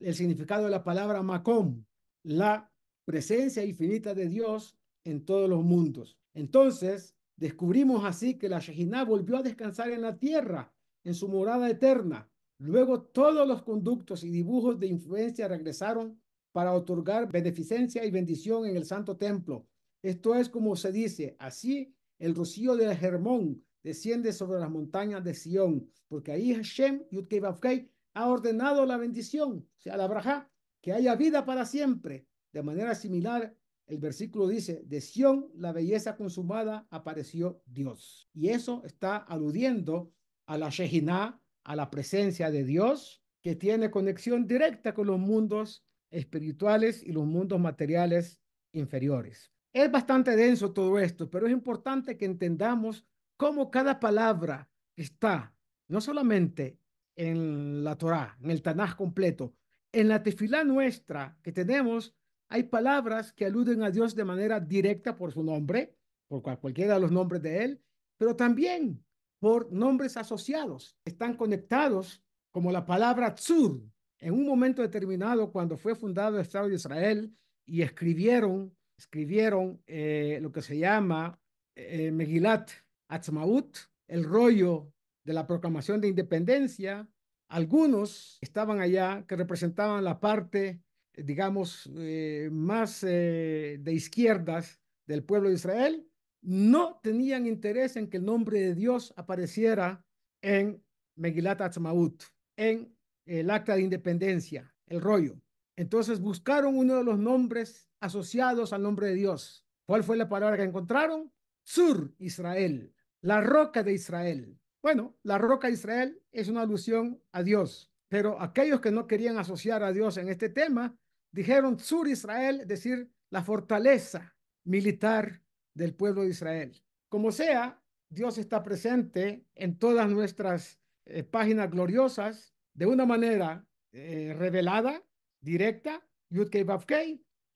[SPEAKER 3] el significado de la palabra Macom, la presencia infinita de Dios en todos los mundos. Entonces, Descubrimos así que la Shejinah volvió a descansar en la tierra, en su morada eterna. Luego todos los conductos y dibujos de influencia regresaron para otorgar beneficencia y bendición en el santo templo. Esto es como se dice, así el rocío de Hermón desciende sobre las montañas de Sión, porque ahí Hashem, Yudkei ha ordenado la bendición, o sea, la braja, que haya vida para siempre. De manera similar, el versículo dice, de Sión, la belleza consumada, apareció Dios. Y eso está aludiendo a la Shejinah, a la presencia de Dios, que tiene conexión directa con los mundos espirituales y los mundos materiales inferiores. Es bastante denso todo esto, pero es importante que entendamos cómo cada palabra está, no solamente en la Torá, en el Tanaj completo, en la tefilá nuestra que tenemos hay palabras que aluden a Dios de manera directa por su nombre, por cualquiera de los nombres de Él, pero también por nombres asociados. Están conectados como la palabra tzur. En un momento determinado, cuando fue fundado el Estado de Israel y escribieron, escribieron eh, lo que se llama eh, Megilat Atzmaut, el rollo de la proclamación de independencia, algunos estaban allá que representaban la parte digamos, eh, más eh, de izquierdas del pueblo de Israel, no tenían interés en que el nombre de Dios apareciera en Megilat Atzmaut, en el acta de independencia, el rollo. Entonces buscaron uno de los nombres asociados al nombre de Dios. ¿Cuál fue la palabra que encontraron? Sur Israel, la roca de Israel. Bueno, la roca de Israel es una alusión a Dios, pero aquellos que no querían asociar a Dios en este tema dijeron Sur Israel, es decir, la fortaleza militar del pueblo de Israel. Como sea, Dios está presente en todas nuestras eh, páginas gloriosas de una manera eh, revelada, directa, Yud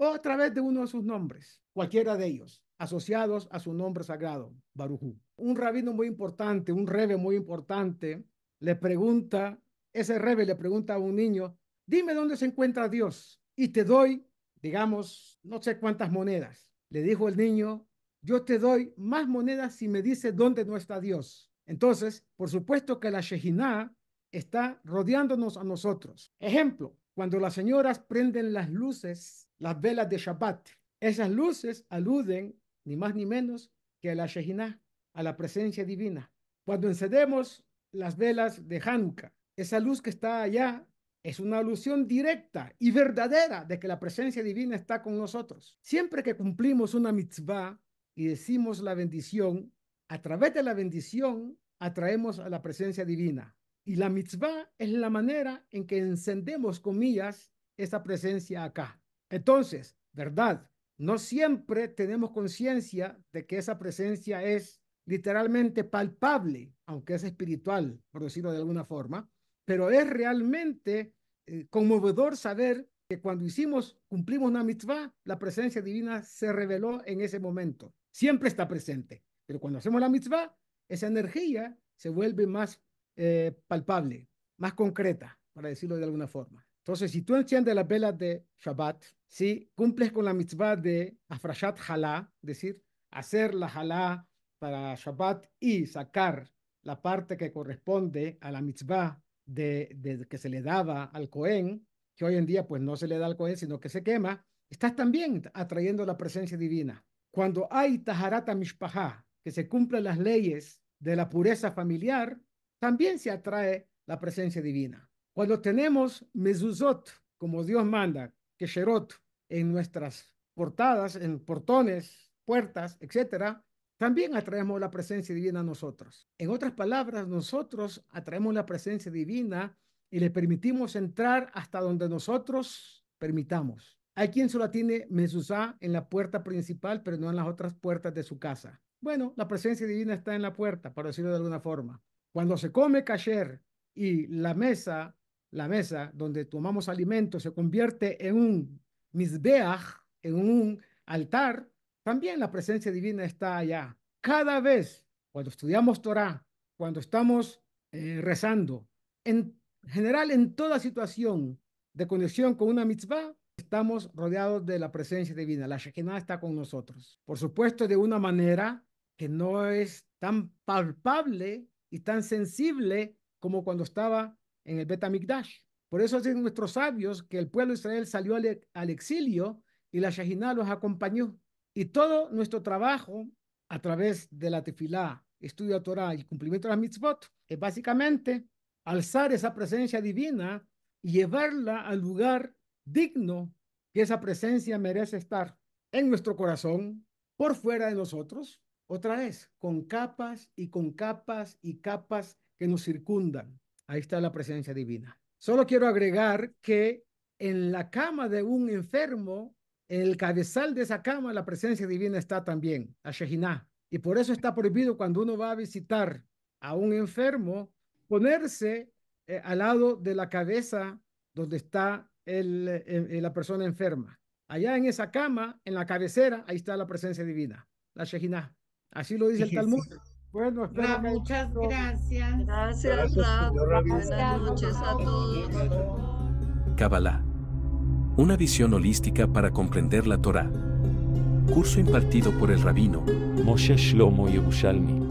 [SPEAKER 3] o a través de uno de sus nombres, cualquiera de ellos, asociados a su nombre sagrado, Barujú. Un rabino muy importante, un rebe muy importante, le pregunta, ese rebe le pregunta a un niño, dime dónde se encuentra Dios y te doy, digamos, no sé cuántas monedas. Le dijo el niño, yo te doy más monedas si me dice dónde no está Dios. Entonces, por supuesto que la Shejinah está rodeándonos a nosotros. Ejemplo, cuando las señoras prenden las luces, las velas de Shabbat, esas luces aluden ni más ni menos que a la Shejinah, a la presencia divina. Cuando encendemos las velas de Hanukkah, esa luz que está allá es una alusión directa y verdadera de que la presencia divina está con nosotros. Siempre que cumplimos una mitzvah y decimos la bendición, a través de la bendición atraemos a la presencia divina. Y la mitzvah es la manera en que encendemos, comillas, esa presencia acá. Entonces, ¿verdad? No siempre tenemos conciencia de que esa presencia es literalmente palpable, aunque es espiritual, por decirlo de alguna forma, pero es realmente eh, conmovedor saber que cuando hicimos, cumplimos una mitzvah, la presencia divina se reveló en ese momento. Siempre está presente, pero cuando hacemos la mitzvah, esa energía se vuelve más eh, palpable, más concreta, para decirlo de alguna forma. Entonces, si tú enciendes las velas de Shabbat, si cumples con la mitzvah de Afrashat Halá, es decir, hacer la Halá para Shabbat y sacar la parte que corresponde a la mitzvah de, que se le daba al Cohen, que hoy en día pues no se le da al Cohen, sino que se quema, estás también atrayendo la presencia divina. Cuando hay Taharata Mishpahá, que se cumplen las leyes de la pureza familiar, también se atrae la presencia divina. Cuando tenemos mezuzot, como Dios manda, que sherot en nuestras portadas, en portones, puertas, etcétera, también atraemos la presencia divina a nosotros. En otras palabras, nosotros atraemos la presencia divina y le permitimos entrar hasta donde nosotros permitamos. Hay quien solo tiene mezuzá en la puerta principal, pero no en las otras puertas de su casa. Bueno, la presencia divina está en la puerta, para decirlo de alguna forma. Cuando se come kasher y la mesa, la mesa donde tomamos alimentos se convierte en un misbeach, en un altar, también la presencia divina está allá. Cada vez, cuando estudiamos Torah, cuando estamos eh, rezando, en general en toda situación de conexión con una mitzvah, estamos rodeados de la presencia divina. La Shekinah está con nosotros. Por supuesto, de una manera que no es tan palpable y tan sensible como cuando estaba en el Betamikdash. Por eso dicen nuestros sabios que el pueblo de Israel salió al, exilio y la Shejinah los acompañó. Y todo nuestro trabajo a través de la tefilá, estudio de Torah y cumplimiento de las mitzvot es básicamente alzar esa presencia divina y llevarla al lugar digno que esa presencia merece estar en nuestro corazón, por fuera de nosotros otra vez, con capas y con capas y capas que nos circundan. Ahí está la presencia divina. Solo quiero agregar que en la cama de un enfermo, en el cabezal de esa cama, la presencia divina está también, la Shehinah. Y por eso está prohibido cuando uno va a visitar a un enfermo, ponerse eh, al lado de la cabeza donde está el, eh, eh, la persona enferma. Allá en esa cama, en la cabecera, ahí está la presencia divina, la Shehinah. Así lo dice el Talmud.
[SPEAKER 4] Bueno, espero muchas gracias.
[SPEAKER 5] Gracias, Buenas noches a todos.
[SPEAKER 1] Kabbalah. Una visión holística para comprender la Torah. Curso impartido por el rabino
[SPEAKER 2] Moshe Shlomo Yerushalmi.